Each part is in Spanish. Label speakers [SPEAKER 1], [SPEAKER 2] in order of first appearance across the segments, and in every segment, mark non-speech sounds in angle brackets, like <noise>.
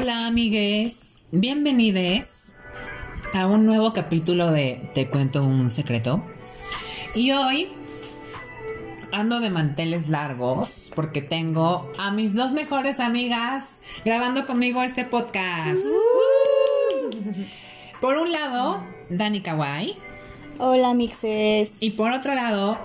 [SPEAKER 1] Hola amigues, bienvenidos a un nuevo capítulo de Te cuento un secreto. Y hoy ando de manteles largos porque tengo a mis dos mejores amigas grabando conmigo este podcast. Por un lado, Dani Kawai
[SPEAKER 2] Hola, mixes.
[SPEAKER 1] y por otro lado,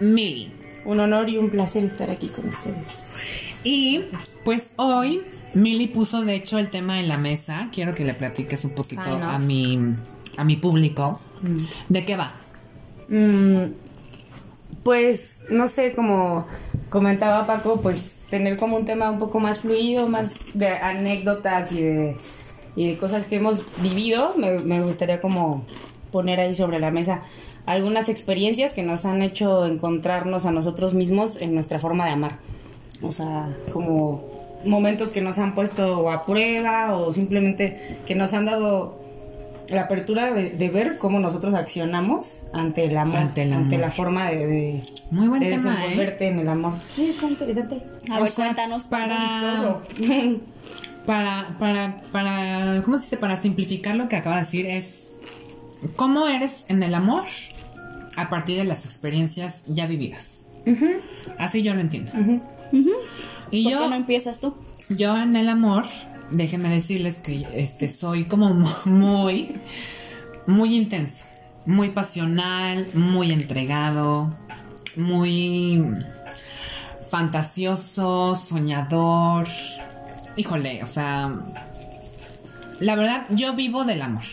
[SPEAKER 1] Milly.
[SPEAKER 2] Un honor y un placer estar aquí con ustedes.
[SPEAKER 1] Y pues hoy Milly puso de hecho el tema en la mesa. Quiero que le platiques un poquito
[SPEAKER 2] Ay, no.
[SPEAKER 1] a mi a mi público. ¿De qué va?
[SPEAKER 3] Mm, pues no sé, como comentaba Paco, pues tener como un tema un poco más fluido, más de anécdotas y de, y de cosas que hemos vivido, me, me gustaría como poner ahí sobre la mesa algunas experiencias que nos han hecho encontrarnos a nosotros mismos en nuestra forma de amar. O sea, como momentos que nos han puesto a prueba o simplemente que nos han dado la apertura de, de ver cómo nosotros accionamos ante el amor,
[SPEAKER 1] Ante
[SPEAKER 3] ante,
[SPEAKER 1] el amor.
[SPEAKER 3] la forma de, de,
[SPEAKER 1] Muy buen
[SPEAKER 3] de
[SPEAKER 1] tema, ¿eh?
[SPEAKER 3] desenvolverte en el amor. Sí, está interesante.
[SPEAKER 2] A
[SPEAKER 1] O
[SPEAKER 2] ver,
[SPEAKER 1] sea,
[SPEAKER 2] cuéntanos.
[SPEAKER 1] para para para para ¿cómo se dice? Para simplificar lo que acaba de decir es cómo eres en el amor a partir de las experiencias ya vividas. Así yo lo entiendo. Y
[SPEAKER 2] ¿Por
[SPEAKER 1] yo
[SPEAKER 2] qué no empiezas tú?
[SPEAKER 1] Yo en el amor, déjenme decirles que este soy como mu- <laughs> muy muy intenso, muy pasional, muy entregado, muy fantasioso, soñador. Híjole, o sea, la verdad yo vivo del amor.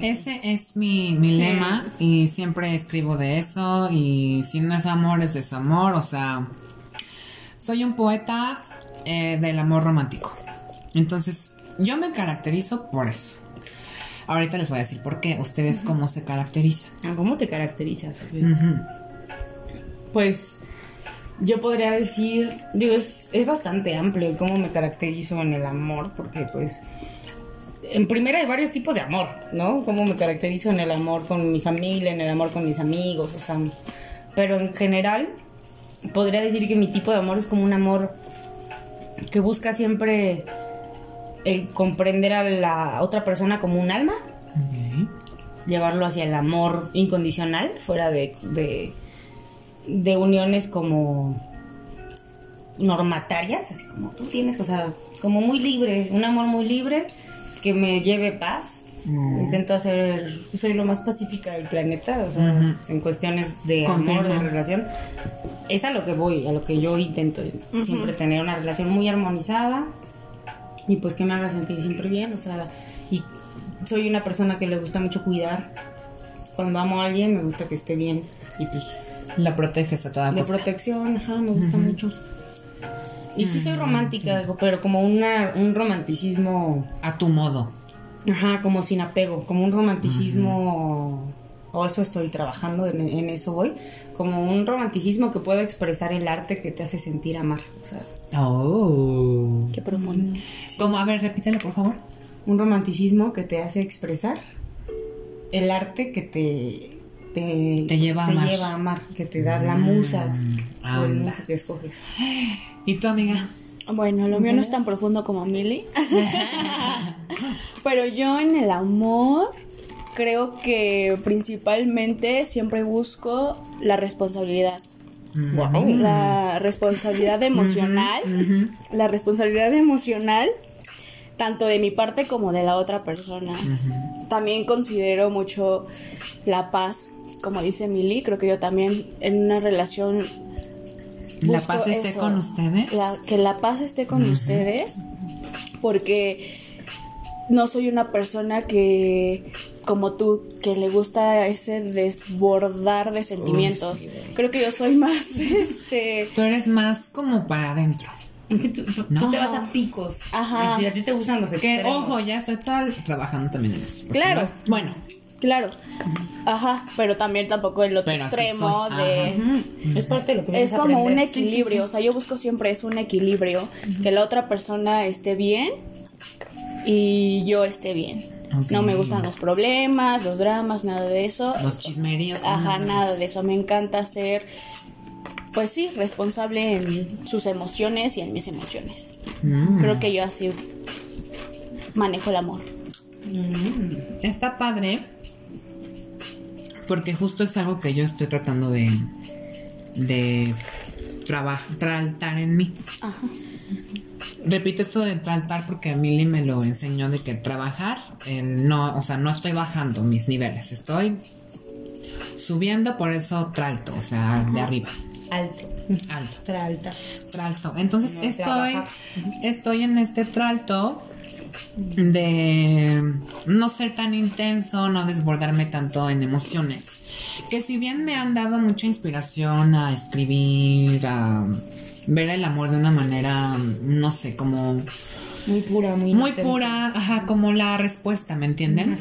[SPEAKER 1] Ese es mi, mi lema y siempre escribo de eso y si no es amor es desamor, o sea, soy un poeta eh, del amor romántico. Entonces, yo me caracterizo por eso. Ahorita les voy a decir por qué. Ustedes cómo se caracterizan.
[SPEAKER 3] Ah, ¿Cómo te caracterizas? Pues yo podría decir, digo, es, es bastante amplio cómo me caracterizo en el amor, porque pues en primera hay varios tipos de amor, ¿no? Cómo me caracterizo en el amor con mi familia, en el amor con mis amigos, o sea, pero en general podría decir que mi tipo de amor es como un amor que busca siempre el comprender a la otra persona como un alma, llevarlo hacia el amor incondicional, fuera de, de, de uniones como normatarias, así como tú tienes, o sea, como muy libre, un amor muy libre que me lleve paz. Intento hacer, soy lo más pacífica del planeta, o sea, en cuestiones de amor, de relación. Es a lo que voy, a lo que yo intento, siempre tener una relación muy armonizada y pues que me haga sentir siempre bien, o sea, y soy una persona que le gusta mucho cuidar. Cuando amo a alguien me gusta que esté bien y pues
[SPEAKER 1] La proteges a toda
[SPEAKER 3] de
[SPEAKER 1] costa.
[SPEAKER 3] protección, ajá, me gusta mucho. Y sí soy romántica, pero como una, un romanticismo,
[SPEAKER 1] A tu modo.
[SPEAKER 3] ajá, como sin apego, como un romanticismo, o eso estoy trabajando, en, en eso voy, como un romanticismo que pueda expresar el arte que te hace sentir amar. O sea,
[SPEAKER 1] Oh.
[SPEAKER 2] Qué profundo.
[SPEAKER 1] ¿Cómo? A ver, repítelo, por favor.
[SPEAKER 3] un romanticismo que te hace expresar el arte que te te,
[SPEAKER 1] Te lleva a amar.
[SPEAKER 3] lleva a amar, que te da la musa o el musa que escoges.
[SPEAKER 1] ¿Y tu amiga?
[SPEAKER 2] Bueno, lo mío no es tan profundo como Milly. <laughs> Pero yo en el amor creo que principalmente siempre busco la responsabilidad.
[SPEAKER 3] Wow.
[SPEAKER 2] La responsabilidad <laughs> emocional. La responsabilidad emocional tanto de mi parte como de la otra persona. También considero mucho la paz, como dice Milly, creo que yo también en una relación
[SPEAKER 1] ¿La paz esté
[SPEAKER 2] eso,
[SPEAKER 1] con ustedes?
[SPEAKER 2] la- que la paz esté con ustedes, porque no soy una persona que, como tú, que le gusta ese desbordar de sentimientos.
[SPEAKER 1] sí.
[SPEAKER 2] Creo que yo soy más, <laughs> este,
[SPEAKER 1] Tú eres más como para adentro.
[SPEAKER 3] Es que tú, tú-
[SPEAKER 1] No.
[SPEAKER 3] tú te vas a picos.
[SPEAKER 2] Ajá.
[SPEAKER 3] Si a ti te gustan los
[SPEAKER 1] Que,
[SPEAKER 3] extremos.
[SPEAKER 1] ojo, ya estoy tal, trabajando también en eso.
[SPEAKER 2] Claro.
[SPEAKER 1] bueno,
[SPEAKER 2] claro, ajá, pero también tampoco el otro
[SPEAKER 1] Pero
[SPEAKER 2] extremo de...
[SPEAKER 1] ajá.
[SPEAKER 3] Es parte de lo que
[SPEAKER 2] Es como un equilibrio, o sea, yo busco siempre es un equilibrio, que la otra persona esté bien y yo esté bien. No me gustan los problemas, los dramas, nada de eso.
[SPEAKER 1] los chismeríos.
[SPEAKER 2] Ajá, nada de eso. Me encanta ser, pues sí, responsable en sus emociones y en mis emociones.
[SPEAKER 1] Mm.
[SPEAKER 2] Creo que yo así manejo el amor.
[SPEAKER 1] Está padre porque justo es algo que yo estoy tratando de de trabajar, tratar en mí.
[SPEAKER 2] Ajá.
[SPEAKER 1] Repito esto de tratar porque Milly me lo enseñó de que trabajar, eh, no, o sea, no estoy bajando mis niveles, estoy subiendo, por eso tralto, o sea, de arriba,
[SPEAKER 3] Alto.
[SPEAKER 1] alto.
[SPEAKER 3] Tralta.
[SPEAKER 1] Tralto. Entonces
[SPEAKER 3] No,
[SPEAKER 1] estoy, estoy en este tralto de no ser tan intenso, no desbordarme tanto en emociones. Que si bien me han dado mucha inspiración a escribir, a ver el amor de una manera, no sé, como
[SPEAKER 3] Muy pura, muy
[SPEAKER 1] muy
[SPEAKER 3] inocente.
[SPEAKER 1] pura, ajá, como la respuesta, ¿me entienden?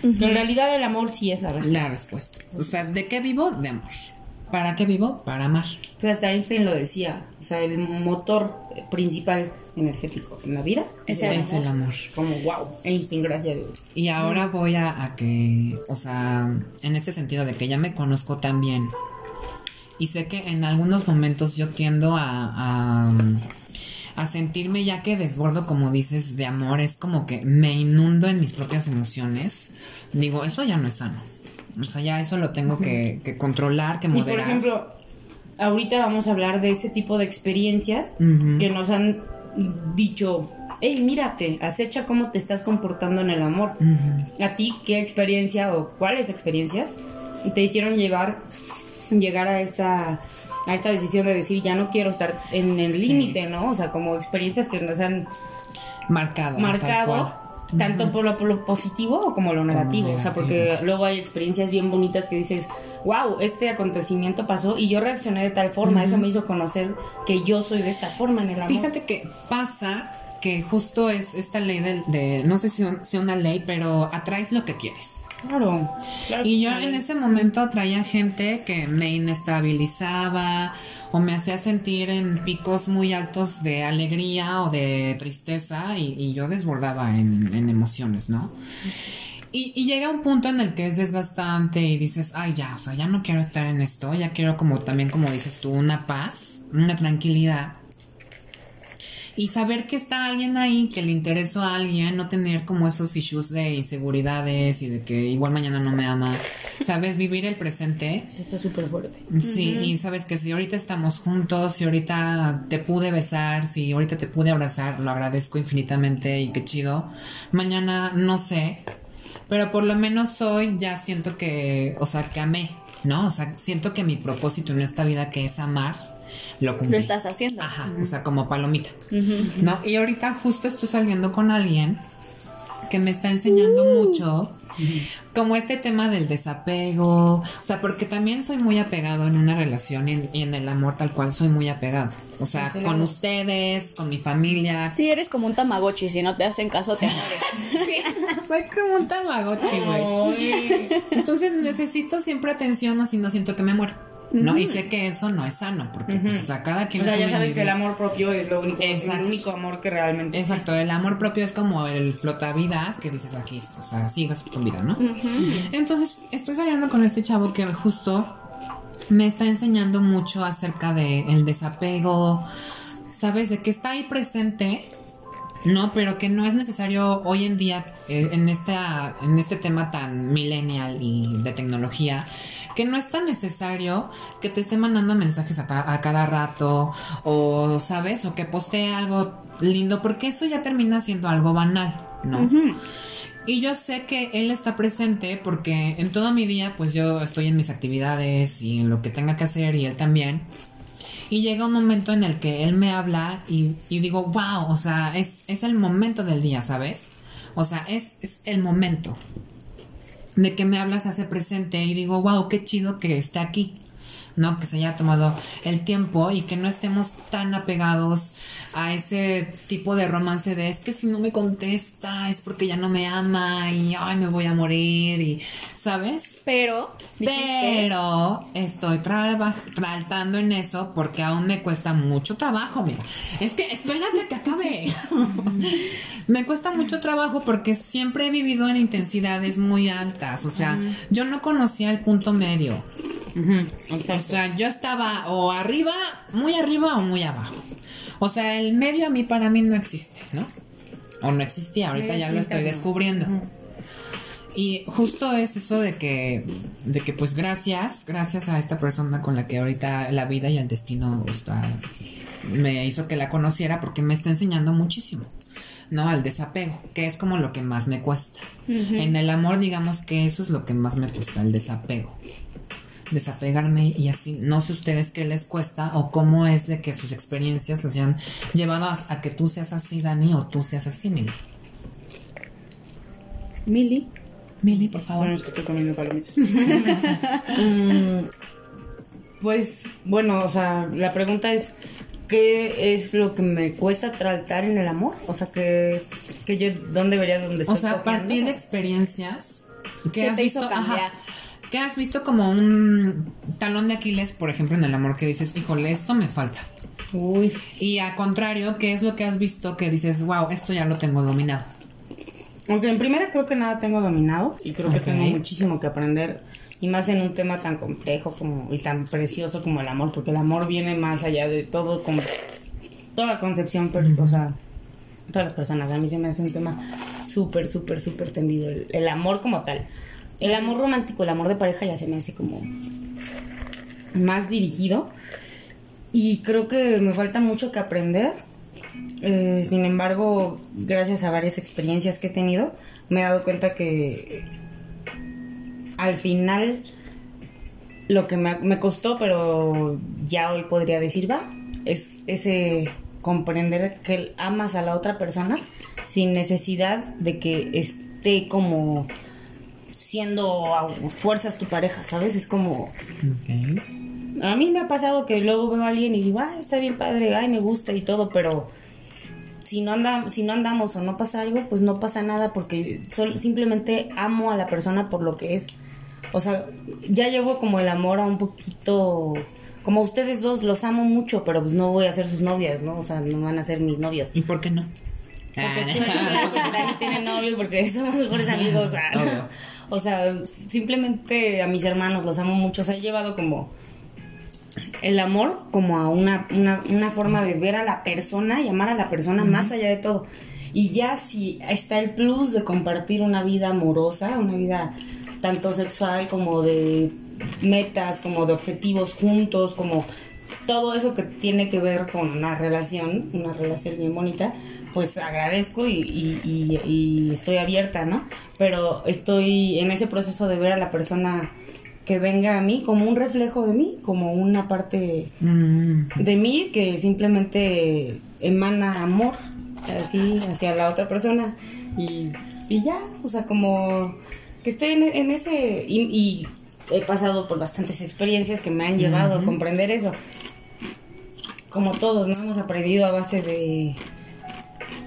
[SPEAKER 3] Que en realidad el amor sí es la respuesta.
[SPEAKER 1] La respuesta. O sea, ¿de qué vivo? De amor. ¿Para qué vivo? Para amar.
[SPEAKER 3] Pero hasta Einstein lo decía. O sea, el motor principal energético en la vida
[SPEAKER 2] Es
[SPEAKER 3] el
[SPEAKER 2] el
[SPEAKER 1] Es el amor.
[SPEAKER 3] Como, wow, Einstein, gracias a Dios.
[SPEAKER 1] Y ahora voy a, a que, o sea, en este sentido de que ya me conozco tan bien y sé que en algunos momentos yo tiendo a, a, a sentirme ya que desbordo, como dices, de amor, es como que me inundo en mis propias emociones. Digo, eso ya no es sano. O sea, ya eso lo tengo que, que controlar, que
[SPEAKER 3] Y por
[SPEAKER 1] moderar.
[SPEAKER 3] ejemplo, ahorita vamos a hablar de ese tipo de experiencias que nos han dicho, hey, mírate, acecha cómo te estás comportando en el amor. ¿A ti qué experiencia o cuáles experiencias te hicieron llevar, llegar a esta, a esta decisión de decir, ya no quiero estar en el
[SPEAKER 1] Sí.
[SPEAKER 3] límite, ¿no? O sea, como experiencias que nos han
[SPEAKER 1] Marcado.
[SPEAKER 3] marcado tanto por lo, por lo positivo como lo negativo. O sea, porque luego hay experiencias bien bonitas que dices, wow, este acontecimiento pasó y yo reaccioné de tal forma. Eso me hizo conocer que yo soy de esta forma en el amor.
[SPEAKER 1] Fíjate que pasa que justo es esta ley de, de- no sé si un- sea una ley, pero atraes lo que quieres.
[SPEAKER 3] Claro. claro
[SPEAKER 1] Y yo en ese momento atraía gente que me inestabilizaba o me hacía sentir en picos muy altos de alegría o de tristeza y, y yo desbordaba en, en emociones, ¿no? Y, y llega un punto en el que es desgastante y dices, ay ya, o sea, ya no quiero estar en esto, ya quiero como también como dices tú, una paz, una tranquilidad. Y saber que está alguien ahí, que le interesó a alguien, no tener como esos issues de inseguridades y de que igual mañana no me ama. Sabes, vivir el presente.
[SPEAKER 3] Está súper fuerte.
[SPEAKER 1] Sí, y sabes que si ahorita estamos juntos, si ahorita te pude besar, si ahorita te pude abrazar, lo agradezco infinitamente y qué chido. Mañana no sé, pero por lo menos hoy ya siento que, o sea, que amé, ¿no? O sea, siento que mi propósito en esta vida que es amar, lo cumplí.
[SPEAKER 2] Lo estás haciendo.
[SPEAKER 1] Ajá, o sea, como palomita. ¿No? Y ahorita justo estoy saliendo con alguien que me está enseñando mucho como este tema del desapego, o sea, porque también soy muy apegado en una relación y en, y en el amor tal cual soy muy apegado. O sea,
[SPEAKER 3] Sí, sí,
[SPEAKER 1] con ustedes, con mi familia.
[SPEAKER 2] Sí, eres como un tamagotchi, si no te hacen caso te mueres. <laughs>
[SPEAKER 1] Soy como un tamagotchi, güey. Entonces necesito siempre atención o si no siento que me muero. ¿No? Y sé que eso no es sano, porque pues, o sea, cada quien
[SPEAKER 3] O sea, ya sabes que el amor propio es lo único,
[SPEAKER 1] Exacto.
[SPEAKER 3] el único amor que realmente
[SPEAKER 1] Exacto, el amor propio es como el flotavidas que dices aquí, o sea, sigas tu vida, ¿no? Entonces, estoy saliendo con este chavo que justo me está enseñando mucho acerca de el desapego, ¿sabes? De que está ahí presente, ¿no? Pero que no es necesario hoy en día, eh, en, esta, en este tema tan millennial y de tecnología, que no es tan necesario que te esté mandando mensajes a, ca- a cada rato o, ¿sabes? O que postee algo lindo, porque eso ya termina siendo algo banal, ¿no? Y yo sé que él está presente porque en todo mi día, pues yo estoy en mis actividades y en lo que tenga que hacer y él también. Y llega un momento en el que él me habla y, y digo, wow, o sea, es, es el momento del día, ¿sabes? O sea, es, es el momento de que me habla, se hace presente y digo, wow, qué chido que esté aquí. ¿No? Que se haya tomado el tiempo y que no estemos tan apegados a ese tipo de romance de es que si no me contesta es porque ya no me ama y ay me voy a morir y ¿sabes?
[SPEAKER 2] Pero, dijiste,
[SPEAKER 1] Pero estoy traba- tratando en eso porque aún me cuesta mucho trabajo, mira. Es que espérate que acabe. <laughs> me cuesta mucho trabajo porque siempre he vivido en intensidades muy altas. O sea, yo no conocía el punto medio. O sea, yo estaba o arriba, muy arriba o muy abajo. O sea, el medio a mí para mí no existe, ¿no? o no existía, ahorita ya lo estoy descubriendo. Y justo es eso de que, de que pues gracias, gracias a esta persona con la que ahorita la vida y el destino está, me hizo que la conociera porque me está enseñando muchísimo. ¿no? Al desapego, que es como lo que más me cuesta. En el amor, digamos que eso es lo que más me cuesta, el desapego. Desapegarme y así. No sé ustedes qué les cuesta o cómo es de que sus experiencias los hayan llevado a, que tú seas así, Dani, o tú seas así, Mili.
[SPEAKER 2] Mili.
[SPEAKER 1] Mili, por favor.
[SPEAKER 3] Bueno, es que estoy comiendo palomitas. <laughs> Mm, pues, bueno, o sea, la pregunta es, ¿qué es lo que me cuesta tratar en el amor? O sea, que, que yo, ¿dónde vería donde
[SPEAKER 1] O sea, a partir de experiencias que has visto, ¿Qué has visto como un talón de Aquiles, por ejemplo, en el amor que dices, híjole, esto me falta?
[SPEAKER 3] Uy.
[SPEAKER 1] Y al contrario, ¿qué es lo que has visto que dices, wow, esto ya lo tengo dominado?
[SPEAKER 3] Aunque en primera creo que nada tengo dominado y creo que tengo muchísimo que aprender y más en un tema tan complejo como y tan precioso como el amor, porque el amor viene más allá de todo, como toda concepción, pero, o sea, todas las personas. A mí se me hace un tema súper, súper, súper tendido, el, amor como tal. El amor romántico, el amor de pareja ya se me hace como más dirigido y creo que me falta mucho que aprender. Eh, sin embargo, gracias a varias experiencias que he tenido, me he dado cuenta que al final lo que me, costó, pero ya hoy podría decir, va, es ese comprender que amas a la otra persona sin necesidad de que esté como siendo a fuerzas tu pareja, ¿sabes? Es como... A mí me ha pasado que luego veo a alguien y digo, ah, está bien padre, ay, me gusta y todo, pero si no, anda, si no andamos o no pasa algo, pues no pasa nada porque simplemente amo a la persona por lo que es o sea, ya llevo como el amor a un poquito como ustedes dos los amo mucho, pero pues no voy a ser sus novias, ¿no? O sea, no van a ser mis novios.
[SPEAKER 1] ¿Y por qué no?
[SPEAKER 3] Porque ah, <laughs> tiene novios, porque somos mejores amigos. O sea, simplemente a mis hermanos los amo mucho. O sea, he llevado como el amor como a una, una, una forma de ver a la persona y amar a la persona más allá de todo. Y ya si está el plus de compartir una vida amorosa, una vida tanto sexual como de metas, como de objetivos juntos, como todo eso que tiene que ver con una relación, una relación bien bonita, pues agradezco y, estoy abierta, ¿no? Pero estoy en ese proceso de ver a la persona que venga a mí como un reflejo de mí, como una parte mm. de mí que simplemente emana amor, así, hacia la otra persona. Y, y ya, o sea, como que estoy en, ese y, he pasado por bastantes experiencias que me han llevado a comprender eso. Como todos, ¿no? Hemos aprendido a base de,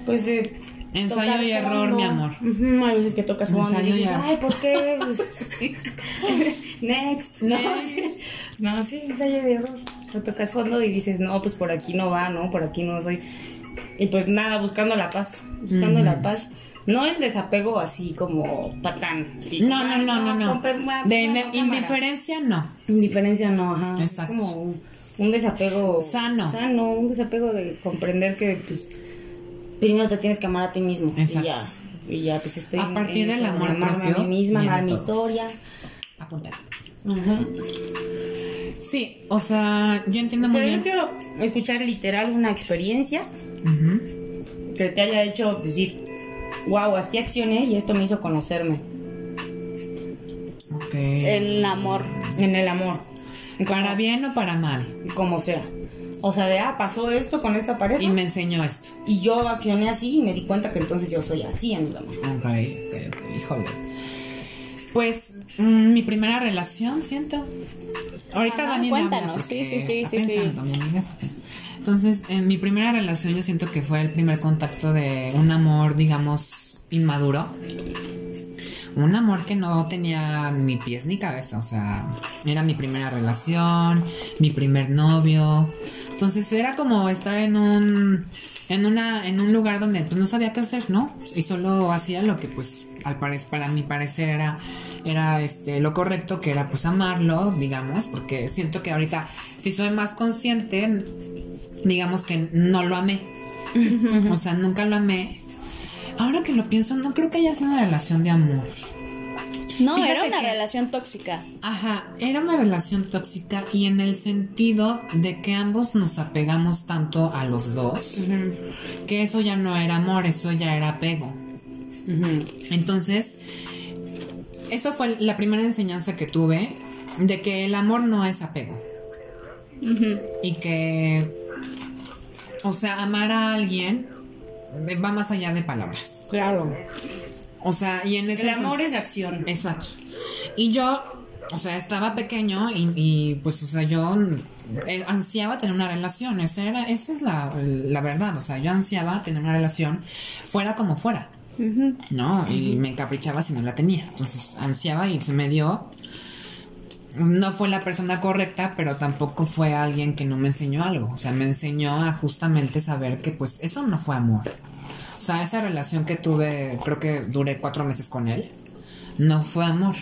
[SPEAKER 3] pues de...
[SPEAKER 1] Ensayo y error, mi amor.
[SPEAKER 3] hay veces que tocas fondo y dices, ay, ¿por qué? Pues, <laughs> <laughs> next. No, <laughs> no, sí, ensayo y error. Te tocas fondo y dices, no, pues por aquí no va, ¿no? Por aquí no soy. Y pues nada, buscando la paz, buscando la paz no el desapego así como patán.
[SPEAKER 1] no, no, no, no, no. De indiferencia no.
[SPEAKER 3] Indiferencia no, ajá. Exacto. Es como un, desapego
[SPEAKER 1] sano.
[SPEAKER 3] Sano, un desapego de comprender que pues primero te tienes que amar a ti mismo. Exacto. Y ya, y ya pues estoy
[SPEAKER 1] a partir del amor propio,
[SPEAKER 3] a mí misma, amar mi historia.
[SPEAKER 1] Apuntar. Sí, o sea, yo entiendo muy bien.
[SPEAKER 3] Pero yo quiero escuchar literal una experiencia que te haya hecho decir, wow, así accioné y esto me hizo conocerme.
[SPEAKER 1] Ok.
[SPEAKER 2] En el amor.
[SPEAKER 3] En el amor.
[SPEAKER 1] ¿Para bien o para mal?
[SPEAKER 3] Como sea. O sea, de, ah, pasó esto con esta pareja.
[SPEAKER 1] Y me enseñó esto.
[SPEAKER 3] Y yo accioné así y me di cuenta que entonces yo soy así en el amor.
[SPEAKER 1] Ok, ok, ok, híjole. Pues mm, mi primera relación, siento. Ahorita ah, Dani
[SPEAKER 2] cuéntanos. Sí, sí, sí, sí, sí.
[SPEAKER 1] Entonces, en mi primera relación yo siento que fue el primer contacto de un amor, digamos, inmaduro. Un amor que no tenía ni pies ni cabeza, o sea, era mi primera relación, mi primer novio. Entonces era como estar en un en una en un lugar donde pues no sabía qué hacer, ¿no? Y solo hacía lo que pues al parecer para mi parecer era era este lo correcto que era pues amarlo, digamos, porque siento que ahorita si soy más consciente digamos que no lo amé. o sea, nunca lo amé. Ahora que lo pienso, no creo que haya sido una relación de amor.
[SPEAKER 2] No,
[SPEAKER 1] Fíjate
[SPEAKER 2] era una
[SPEAKER 1] que-
[SPEAKER 2] relación tóxica.
[SPEAKER 1] Ajá, era una relación tóxica y en el sentido de que ambos nos apegamos tanto a los dos, que eso ya no era amor, eso ya era apego. Entonces, eso fue la primera enseñanza que tuve de que el amor no es apego. Y que, o sea, amar a alguien va más allá de palabras.
[SPEAKER 3] Claro.
[SPEAKER 1] O sea, y en ese
[SPEAKER 3] El amor
[SPEAKER 1] entonces-
[SPEAKER 3] es acción.
[SPEAKER 1] Exacto. Y yo, o sea, estaba pequeño y, y, pues, o sea, yo eh, ansiaba tener una relación. Esa, era, esa es la, la verdad. O sea, yo ansiaba tener una relación fuera como fuera. ¿No? Y me encaprichaba si no la tenía. Entonces, ansiaba y se me dio. No fue la persona correcta, pero tampoco fue alguien que no me enseñó algo. O sea, me enseñó a justamente saber que, pues, eso no fue amor. O sea, esa relación que tuve, creo que duré cuatro meses con él, no fue amor.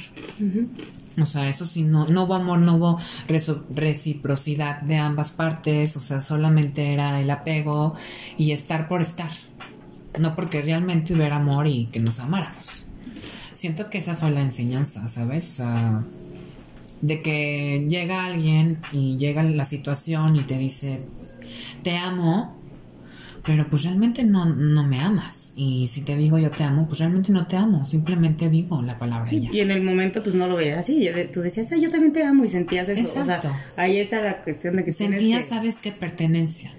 [SPEAKER 1] O sea, eso sí, no, no hubo amor, no hubo reciprocidad de ambas partes, o sea, solamente era el apego y estar por estar. No porque realmente hubiera amor y que nos amáramos. Siento que esa fue la enseñanza, ¿sabes? O sea, de que llega alguien y llega la situación y te dice, te amo, pero pues realmente no, no me amas. Y si te digo yo te amo, pues realmente no te amo, simplemente digo la palabra y ya.
[SPEAKER 3] Y en el momento, pues no lo veías así. Tú decías, "Ay, yo también te amo y sentías eso.
[SPEAKER 1] Exacto.
[SPEAKER 3] O sea, ahí está la cuestión de que
[SPEAKER 1] Sentía,
[SPEAKER 3] tienes que-
[SPEAKER 1] sabes qué pertenencia.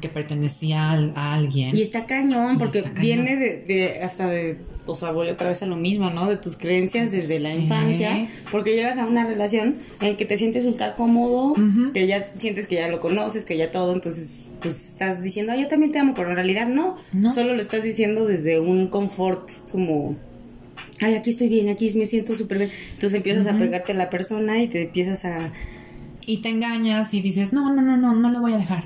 [SPEAKER 1] Que pertenecía al- a alguien.
[SPEAKER 3] Y está cañón, porque
[SPEAKER 1] está cañón.
[SPEAKER 3] viene de, de- hasta de, o sea, vuelve otra vez a lo mismo, ¿no? De tus creencias desde la infancia, porque llegas a una relación en la que te sientes ultra cómodo, que ya sientes que ya lo conoces, que ya todo, entonces, pues estás diciendo, "Ay, yo también te amo, pero en realidad no,
[SPEAKER 1] No.
[SPEAKER 3] solo lo estás diciendo desde un confort como... Ay, aquí estoy bien, aquí me siento súper bien. Entonces empiezas a pegarte a la persona y te empiezas a...
[SPEAKER 1] Y te engañas y dices, no, no, no, no, no lo voy a dejar.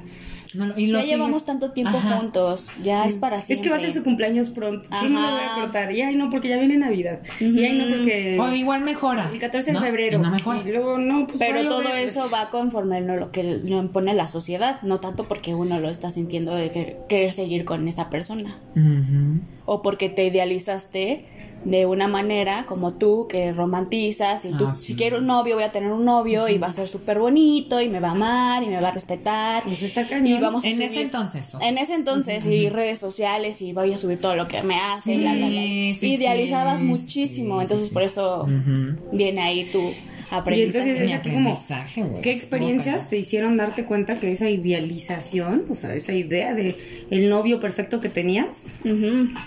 [SPEAKER 1] No y
[SPEAKER 2] Ya llevamos tanto tiempo
[SPEAKER 1] Ajá.
[SPEAKER 2] juntos, ya es para
[SPEAKER 3] Es
[SPEAKER 2] siempre.
[SPEAKER 3] que va a ser su cumpleaños pronto. Sí, no le voy a
[SPEAKER 2] Ajá.
[SPEAKER 3] cortar. Y ay, no, porque ya viene Navidad. Y ay, no, porque...
[SPEAKER 1] O igual mejora.
[SPEAKER 3] El 14 de
[SPEAKER 1] ¿no?
[SPEAKER 3] febrero.
[SPEAKER 1] Y no mejora.
[SPEAKER 3] Y luego, no, pues
[SPEAKER 2] Pero
[SPEAKER 3] a
[SPEAKER 2] todo eso va conforme no lo que lo impone la sociedad, no tanto porque uno lo está sintiendo de que- querer seguir con esa persona o porque te idealizaste de una manera como tú que romantizas y tú
[SPEAKER 1] Ah, sí.
[SPEAKER 2] si quiero un novio voy a tener un novio y va a ser súper bonito y me va a amar y me va a respetar
[SPEAKER 3] Pues está
[SPEAKER 2] y
[SPEAKER 3] cañón.
[SPEAKER 2] vamos a
[SPEAKER 1] En
[SPEAKER 2] subir-
[SPEAKER 1] ese entonces. ojo.
[SPEAKER 2] en ese entonces y redes sociales y voy a subir todo lo que me hace
[SPEAKER 1] Sí,
[SPEAKER 2] bla, bla, bla.
[SPEAKER 1] sí, sí,
[SPEAKER 2] idealizabas
[SPEAKER 1] sí,
[SPEAKER 2] muchísimo
[SPEAKER 1] sí,
[SPEAKER 2] entonces
[SPEAKER 1] sí.
[SPEAKER 2] por eso
[SPEAKER 1] Ujú.
[SPEAKER 2] viene ahí tu
[SPEAKER 3] Y
[SPEAKER 2] aprendizaje
[SPEAKER 3] entonces
[SPEAKER 1] Mi
[SPEAKER 3] es como,
[SPEAKER 1] aprendizaje, güey.
[SPEAKER 3] ¿qué experiencias
[SPEAKER 1] Ojalá.
[SPEAKER 3] te hicieron darte cuenta que esa idealización, o sea, esa idea de el novio perfecto que tenías,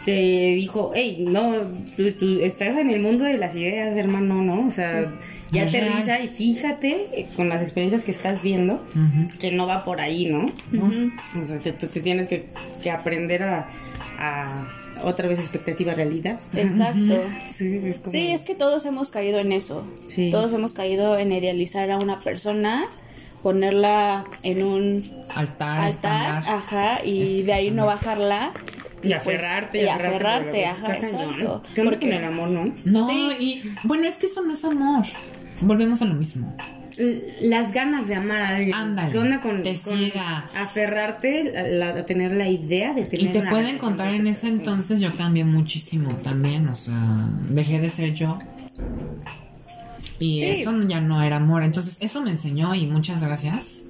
[SPEAKER 3] te dijo, hey, no, tú, tú estás en el mundo de las ideas, hermano, ¿no? O sea, ya
[SPEAKER 1] Es real.
[SPEAKER 3] aterriza y fíjate eh, con las experiencias que estás viendo que no va por ahí, ¿no? O sea, que tú te tienes que, que aprender a, a otra vez expectativa realidad.
[SPEAKER 2] exacto
[SPEAKER 3] Sí, es como...
[SPEAKER 2] Sí, es que todos hemos caído en eso.
[SPEAKER 3] Sí.
[SPEAKER 2] Todos hemos caído en idealizar a una persona, ponerla en un
[SPEAKER 1] Altar,
[SPEAKER 2] altar, ajá, y de ahí no bajarla.
[SPEAKER 3] Y
[SPEAKER 2] pues,
[SPEAKER 3] aferrarte,
[SPEAKER 2] y
[SPEAKER 3] aferrarte,
[SPEAKER 2] aferrarte,
[SPEAKER 3] pero
[SPEAKER 2] ajá, exacto.
[SPEAKER 3] ¿Qué onda
[SPEAKER 2] Porque-
[SPEAKER 3] con el amor, no?
[SPEAKER 1] No,
[SPEAKER 2] Sí.
[SPEAKER 1] y bueno, es que eso no es amor. Volvemos a lo mismo.
[SPEAKER 3] Las ganas de amar a alguien.
[SPEAKER 1] Ándale,
[SPEAKER 3] ¿Qué onda con,
[SPEAKER 1] te
[SPEAKER 3] con
[SPEAKER 1] ciega.
[SPEAKER 3] aferrarte a, la- a tener la idea de tener
[SPEAKER 1] Y te
[SPEAKER 3] relación
[SPEAKER 1] contar en ese entonces yo cambié muchísimo también, o sea, dejé de ser yo. Y
[SPEAKER 2] Sí.
[SPEAKER 1] eso ya no era amor, entonces eso me enseñó y muchas gracias,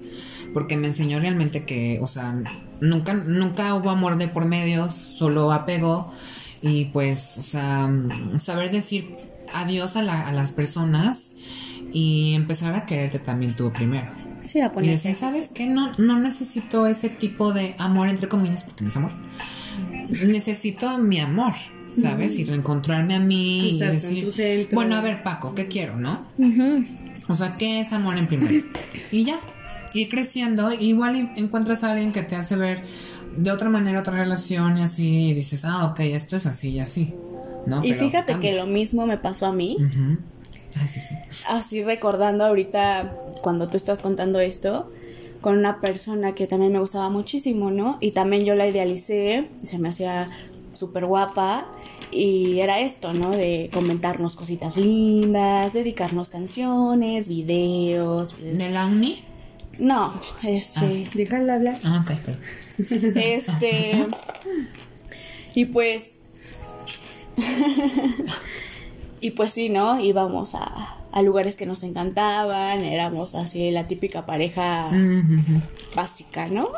[SPEAKER 1] porque me enseñó realmente que, o sea, nunca nunca hubo amor de por medio, solo apego y pues, o sea, saber decir adiós a, la- a las personas y empezar a quererte también tú primero.
[SPEAKER 2] Sí, a
[SPEAKER 1] Y
[SPEAKER 2] ponerse.
[SPEAKER 1] decir, ¿sabes qué? No, no necesito ese tipo de amor, entre comillas, porque no es amor. Necesito mi amor, ¿sabes? Y reencontrarme a mí y
[SPEAKER 3] Estar
[SPEAKER 1] decir, bueno, a ver, Paco, ¿qué quiero, no?
[SPEAKER 2] Ujú.
[SPEAKER 1] O sea, ¿qué es amor en primero? Y ya, ir creciendo, igual encuentras a alguien que te hace ver de otra manera otra relación y así, y dices, ah, ok, esto es así y así, ¿no?
[SPEAKER 2] Y
[SPEAKER 1] Pero
[SPEAKER 2] fíjate
[SPEAKER 1] cambia.
[SPEAKER 2] que lo mismo me pasó a mí.
[SPEAKER 1] Ujú. Ay, sí, sí.
[SPEAKER 2] Así recordando ahorita cuando tú estás contando esto con una persona que también me gustaba muchísimo, ¿no? Y también yo la idealicé, se me hacía súper guapa y era esto, ¿no? De comentarnos cositas lindas, dedicarnos canciones, videos.
[SPEAKER 1] ¿De la uni?
[SPEAKER 2] No, este,
[SPEAKER 3] Déjala hablar.
[SPEAKER 1] Ah, ok, perdón.
[SPEAKER 2] este Y pues... <laughs> y pues sí, ¿no? Íbamos a, a lugares que nos encantaban, éramos así la típica pareja básica, ¿no?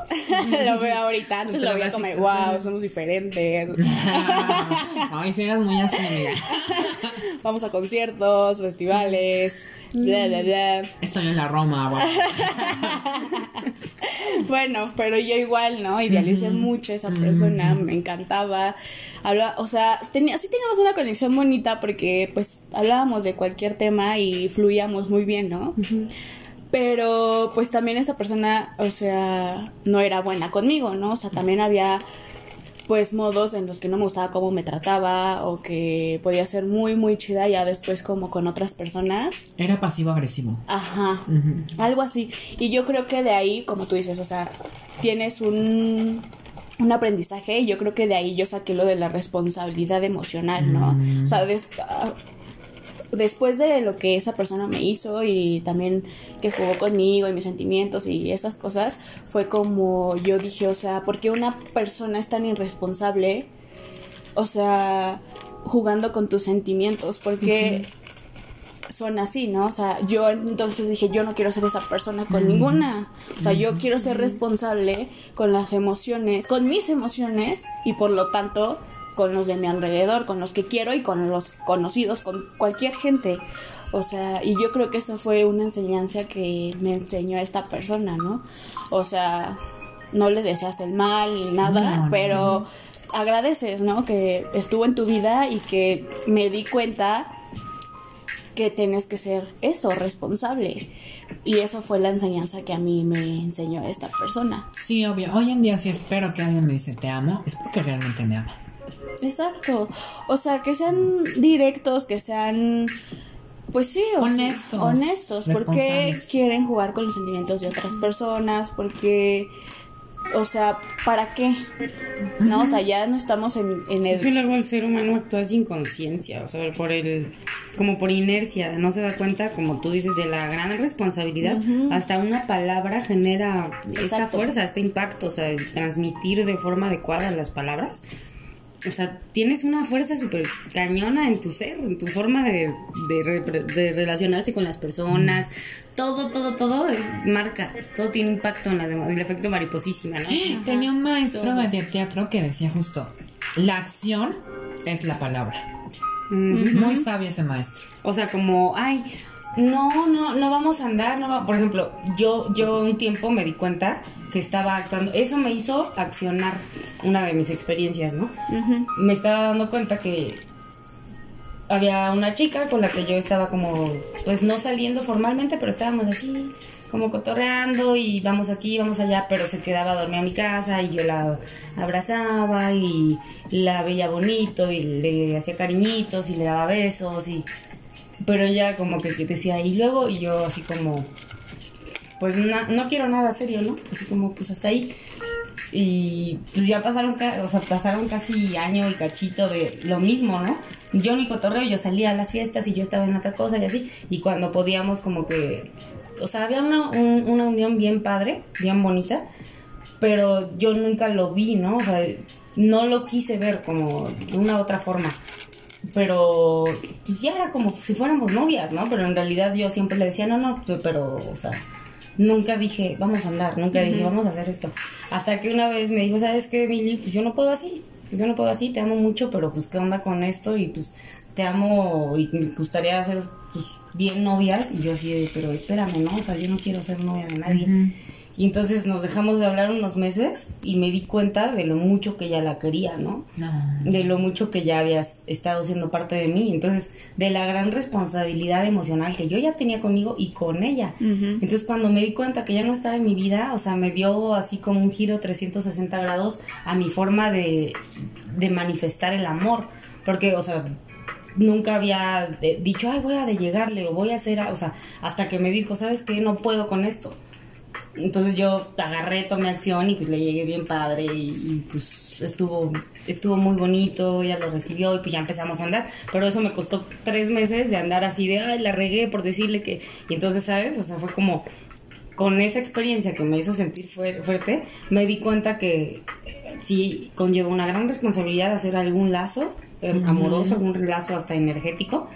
[SPEAKER 2] lo veo ahorita, antes lo veía como, wow, somos diferentes. <laughs>
[SPEAKER 1] Ay, si eras muy así, mira. <laughs>
[SPEAKER 2] Vamos a conciertos, festivales, bla, bla, bla.
[SPEAKER 1] Estoy en la Roma, <laughs> guau.
[SPEAKER 2] bueno, pero yo igual, ¿no? Idealicé mucho a esa persona, me encantaba. Habla, o sea, tenía, sí teníamos una conexión bonita porque pues hablábamos de cualquier tema y fluíamos muy bien, ¿no? Pero pues también esa persona, o sea, no era buena conmigo, ¿no? O sea, también había pues modos en los que no me gustaba cómo me trataba o que podía ser muy muy chida ya después como con otras personas.
[SPEAKER 1] Era pasivo agresivo.
[SPEAKER 2] Ajá. Algo así. Y yo creo que de ahí, como tú dices, o sea, tienes un un aprendizaje y yo creo que de ahí yo saqué lo de la responsabilidad emocional, ¿no? O sea, ah, después de lo que esa persona me hizo y también que jugó conmigo y mis sentimientos y esas cosas, fue como yo dije, o sea, ¿por qué una persona es tan irresponsable? O sea, jugando con tus sentimientos, porque son así, ¿no? O sea, yo entonces dije, yo no quiero ser esa persona con ninguna. O sea, yo quiero ser responsable con las emociones, con mis emociones y por lo tanto con los de mi alrededor, con los que quiero y con los conocidos, con cualquier gente. O sea, y yo creo que esa fue una enseñanza que me enseñó esta persona, ¿no? O sea, no le deseas el mal ni nada,
[SPEAKER 1] No, no,
[SPEAKER 2] pero agradeces, ¿no? Que estuvo en tu vida y que me di cuenta que tienes que ser eso, responsable. Y eso fue la enseñanza que a mí me enseñó esta persona.
[SPEAKER 1] Sí, obvio. Hoy en día si espero que alguien me dice te amo, es porque realmente me ama.
[SPEAKER 2] Exacto. O sea, que sean directos, que sean, pues sí, o sea,
[SPEAKER 1] Honestos,
[SPEAKER 2] honestos. Porque quieren jugar con los sentimientos de otras personas, porque, o sea, ¿para qué? No, o sea, ya no estamos en, en
[SPEAKER 3] Es que
[SPEAKER 2] el...
[SPEAKER 3] luego el ser humano actúa sin conciencia, o sea, por el, como por inercia, no se da cuenta, como tú dices, de la gran responsabilidad. Hasta una palabra genera esta fuerza, este impacto, o sea, el transmitir de forma adecuada las palabras. O sea, tienes una fuerza súper cañona en tu ser, en tu forma de, de, re- de relacionarse con las personas. Todo, todo, todo es marca, todo tiene impacto en las demás. El efecto mariposísima, ¿no?
[SPEAKER 1] Tenía un maestro
[SPEAKER 2] todas.
[SPEAKER 1] de teatro que decía justo, la acción es la palabra.
[SPEAKER 3] Mm.
[SPEAKER 1] Muy sabio ese maestro.
[SPEAKER 3] O sea, como, ay, no, no, no vamos a andar, no va- Por ejemplo, yo, yo un tiempo me di cuenta que estaba actuando. Eso me hizo accionar una de mis experiencias, ¿no? Me estaba dando cuenta que había una chica con la que yo estaba como, pues no saliendo formalmente, pero estábamos así, como cotorreando y vamos aquí, vamos allá, pero se quedaba a dormir a mi casa y yo la abrazaba y la veía bonito y le hacía cariñitos y le daba besos y... Pero ella como que, que decía, y luego, y yo así como, pues na- no quiero nada serio, ¿no? Así como, pues hasta ahí. Y pues ya pasaron, o sea, pasaron casi año y cachito de lo mismo, ¿no? Yo ni cotorreo, yo salía a las fiestas y yo estaba en otra cosa y así. Y cuando podíamos como que, o sea, había una, un- una unión bien padre, bien bonita, pero yo nunca lo vi, ¿no? O sea, no lo quise ver como de una otra forma. Pero pues ya era como si fuéramos novias, ¿no? Pero en realidad yo siempre le decía, no, no, pero, o sea, nunca dije, vamos a andar, nunca dije, vamos a hacer esto. Hasta que una vez me dijo, ¿sabes qué, Billy? Pues yo no puedo así, yo no puedo así, te amo mucho, pero pues qué onda con esto y pues te amo y me gustaría ser pues, bien novias. Y yo así de, pero espérame, ¿no? O sea, yo no quiero ser novia de nadie. Y entonces nos dejamos de hablar unos meses y me di cuenta de lo mucho que ella la quería, ¿no?
[SPEAKER 1] No.
[SPEAKER 3] de lo mucho que ya habías estado siendo parte de mí, entonces de la gran responsabilidad emocional que yo ya tenía conmigo y con ella. Entonces cuando me di cuenta que ya no estaba en mi vida, o sea, me dio así como un giro 360 grados a mi forma de, de manifestar el amor, porque, o sea, nunca había eh, dicho, ay, voy a de llegarle o voy a hacer, a-", o sea, hasta que me dijo, ¿sabes qué? No puedo con esto. Entonces yo agarré, tomé acción y pues le llegué bien padre y, y, pues estuvo, estuvo muy bonito, ella lo recibió y pues ya empezamos a andar. Pero eso me costó tres meses de andar así de, ay, la regué por decirle que... Y entonces, ¿sabes? O sea, fue como con esa experiencia que me hizo sentir fuer- fuerte, me di cuenta que sí conlleva una gran responsabilidad hacer algún lazo eh, amoroso, algún lazo hasta energético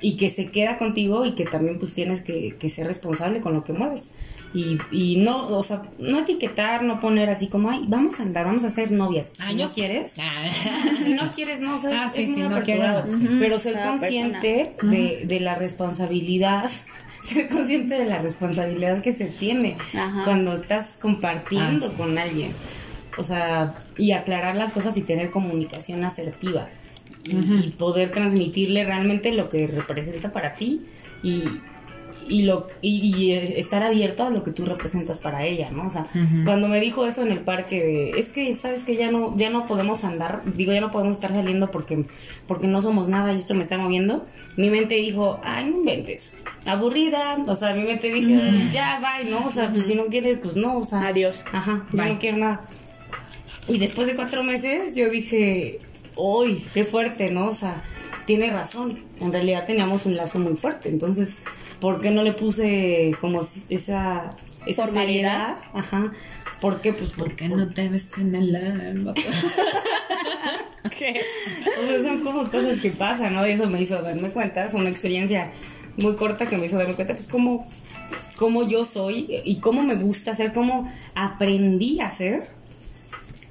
[SPEAKER 3] y que se queda contigo y que también pues tienes que, que ser responsable con lo que mueves. Y, y, no, o sea, no etiquetar, no poner así como, ay, vamos a andar, vamos a ser novias.
[SPEAKER 1] Ah,
[SPEAKER 3] si
[SPEAKER 1] yo-
[SPEAKER 3] no quieres,
[SPEAKER 1] Ah. <laughs>
[SPEAKER 3] si no quieres, no, o sea,
[SPEAKER 1] Ah,
[SPEAKER 3] es
[SPEAKER 1] sí,
[SPEAKER 3] muy
[SPEAKER 1] sí, no
[SPEAKER 3] aperturado.
[SPEAKER 1] quiero, sí.
[SPEAKER 3] Pero ser
[SPEAKER 2] Cada
[SPEAKER 3] consciente de, de la responsabilidad, <laughs> ser consciente de la responsabilidad que se tiene
[SPEAKER 2] Ajá.
[SPEAKER 3] cuando estás compartiendo
[SPEAKER 1] Ah, sí.
[SPEAKER 3] con alguien. O sea, y aclarar las cosas y tener comunicación asertiva. Y, y poder transmitirle realmente lo que representa para ti y, y lo y, y estar abierto a lo que tú representas para ella, ¿no? O sea, cuando me dijo eso en el parque de, es que sabes que ya no ya no podemos andar, digo, ya no podemos estar saliendo porque porque no somos nada y esto me está moviendo. Mi mente dijo, "Ay, no inventes." Aburrida, o sea, mi mente dijo, "Ya, bye", ¿no? O sea, pues si no quieres, pues no, o sea,
[SPEAKER 2] Adiós.
[SPEAKER 3] Ajá,
[SPEAKER 1] Bye.
[SPEAKER 3] no quiero nada. Y después de cuatro meses yo dije, uy, qué fuerte, ¿no? O sea, tiene razón. En realidad teníamos un lazo muy fuerte. Entonces, ¿por qué no le puse como esa, esa
[SPEAKER 2] Formalidad.
[SPEAKER 3] seriedad? Ajá. ¿Por qué? Pues
[SPEAKER 1] ¿Por
[SPEAKER 3] porque
[SPEAKER 1] qué no te ves en el alma? <laughs>
[SPEAKER 3] o sea, son como cosas que pasan, ¿no? Y eso me hizo darme cuenta. Fue una experiencia muy corta que me hizo darme cuenta, pues, cómo, cómo yo soy y cómo me gusta ser, cómo aprendí a ser.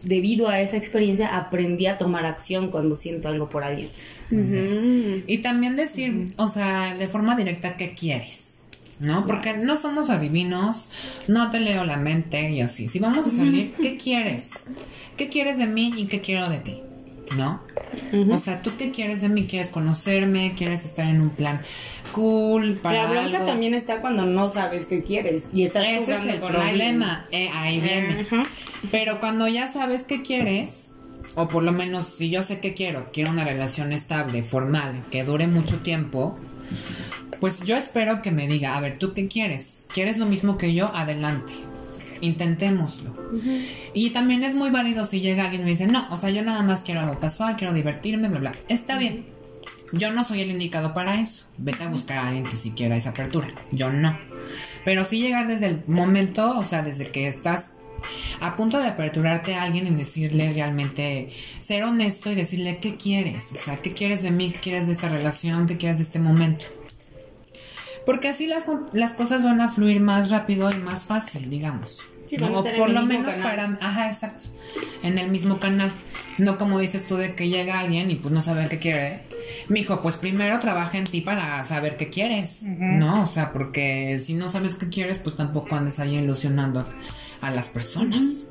[SPEAKER 3] Debido a esa experiencia, aprendí a tomar acción cuando siento algo por alguien.
[SPEAKER 1] Y también decir, o sea, de forma directa qué quieres, ¿no? Porque no somos adivinos, no te leo la mente y así. Si vamos a salir, ¿qué quieres? ¿Qué quieres de mí y qué quiero de ti? ¿No? O sea, ¿tú qué quieres de mí? ¿Quieres conocerme? ¿Quieres estar en un plan cool para
[SPEAKER 3] la bronca
[SPEAKER 1] algo?
[SPEAKER 3] también está cuando no sabes qué quieres y estás
[SPEAKER 1] Ese es el
[SPEAKER 3] con
[SPEAKER 1] problema. Eh, ahí viene. Pero cuando ya sabes qué quieres, o por lo menos si yo sé qué quiero, quiero una relación estable, formal, que dure mucho tiempo, pues yo espero que me diga, a ver, ¿tú qué quieres? ¿Quieres lo mismo que yo? Adelante. Intentémoslo. Y también es muy válido si llega alguien y me dice, no, o sea, yo nada más quiero algo casual, quiero divertirme, bla, bla. Está bien. Yo no soy el indicado para eso. Vete a buscar a alguien que sí quiera esa apertura. Yo no. Pero sí llegar desde el momento, o sea, desde que estás a punto de aperturarte a alguien y decirle realmente, ser honesto y decirle qué quieres, o sea, qué quieres de mí, qué quieres de esta relación, qué quieres de este momento. Porque así las, las cosas van a fluir más rápido y más fácil, digamos. O por lo
[SPEAKER 3] mismo
[SPEAKER 1] menos
[SPEAKER 3] canal.
[SPEAKER 1] para, ajá, exacto, en el mismo canal. No como dices tú de que llega alguien y pues no sabe qué quiere. Mijo, pues primero trabaja en ti para saber qué quieres, ¿no? O sea, porque si no sabes qué quieres, pues tampoco andes ahí ilusionando a, las personas.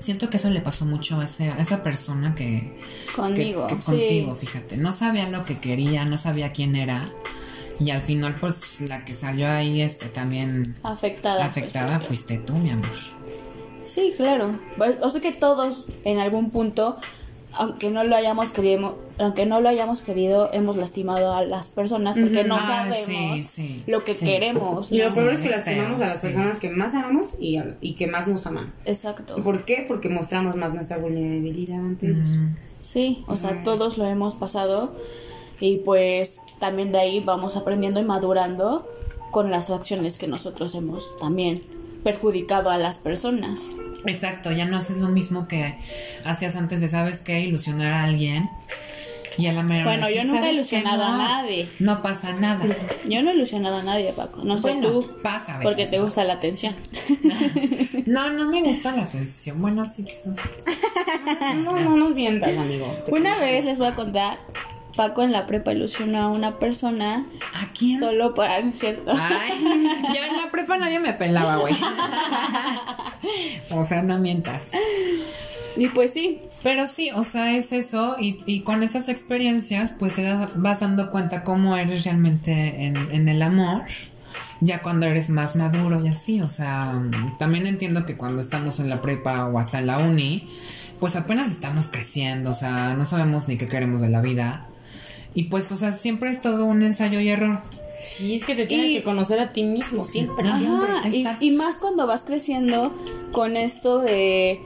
[SPEAKER 1] Siento que eso le pasó mucho a, ese- a esa persona que,
[SPEAKER 2] Conmigo,
[SPEAKER 1] que- que
[SPEAKER 2] sí.
[SPEAKER 1] contigo, fíjate. No sabía lo que quería, no sabía quién era. Y al final, pues la que salió ahí este, también
[SPEAKER 2] Afectada.
[SPEAKER 1] afectada fuiste tú, mi amor.
[SPEAKER 2] Sí, claro. Pues, O sea que todos en algún punto, aunque no lo hayamos querido, aunque no lo hayamos querido, hemos lastimado a las personas porque no
[SPEAKER 1] Ah,
[SPEAKER 2] sabemos
[SPEAKER 1] sí, sí,
[SPEAKER 2] lo que
[SPEAKER 1] sí.
[SPEAKER 2] queremos.
[SPEAKER 3] Y lo peor es que lastimamos
[SPEAKER 1] feo,
[SPEAKER 3] a las
[SPEAKER 1] sí.
[SPEAKER 3] personas que más amamos y, a- y que más nos aman.
[SPEAKER 2] Exacto.
[SPEAKER 3] ¿Por qué? Porque mostramos más nuestra vulnerabilidad ante ellos.
[SPEAKER 2] Sí, o sea, todos lo hemos pasado y pues también de ahí vamos aprendiendo y madurando con las acciones que nosotros hemos también perjudicado a las personas.
[SPEAKER 1] Exacto, ya no haces lo mismo que hacías antes de, ¿sabes qué? Ilusionar a alguien. Y a la mera
[SPEAKER 2] Bueno, yo nunca he
[SPEAKER 1] "¿Sabes qué?
[SPEAKER 2] ilusionado a nadie".
[SPEAKER 1] No pasa nada.
[SPEAKER 2] Yo no he ilusionado a nadie, Paco. No sé
[SPEAKER 1] Bueno,
[SPEAKER 2] tú.
[SPEAKER 1] pasa a veces,
[SPEAKER 2] Porque te
[SPEAKER 1] ¿no?
[SPEAKER 2] gusta la atención. <laughs>
[SPEAKER 1] No, no me gusta la atención. Bueno, sí, quizás.
[SPEAKER 3] No, no nos mientas, amigo.
[SPEAKER 2] Una vez les voy a contar, Paco en la prepa ilusionó a una persona
[SPEAKER 1] ¿A quién?
[SPEAKER 2] solo para, ¿no es cierto?
[SPEAKER 1] Ay, ya en la prepa nadie me pelaba, güey. O sea, no mientas.
[SPEAKER 2] Y pues sí,
[SPEAKER 1] Pero sí, o sea, es eso. Y, y con esas experiencias, pues te das- vas dando cuenta cómo eres realmente en, en el amor. Ya cuando eres más maduro y así. O sea, también entiendo que cuando estamos en la prepa o hasta en la uni, pues apenas estamos creciendo. O sea, no sabemos ni qué queremos de la vida. Y pues, o sea, siempre es todo un ensayo y error.
[SPEAKER 3] Sí, es que te tienes
[SPEAKER 2] Y-
[SPEAKER 3] que conocer a ti mismo, siempre,
[SPEAKER 1] Ajá.
[SPEAKER 3] siempre.
[SPEAKER 2] Y más cuando vas creciendo con esto de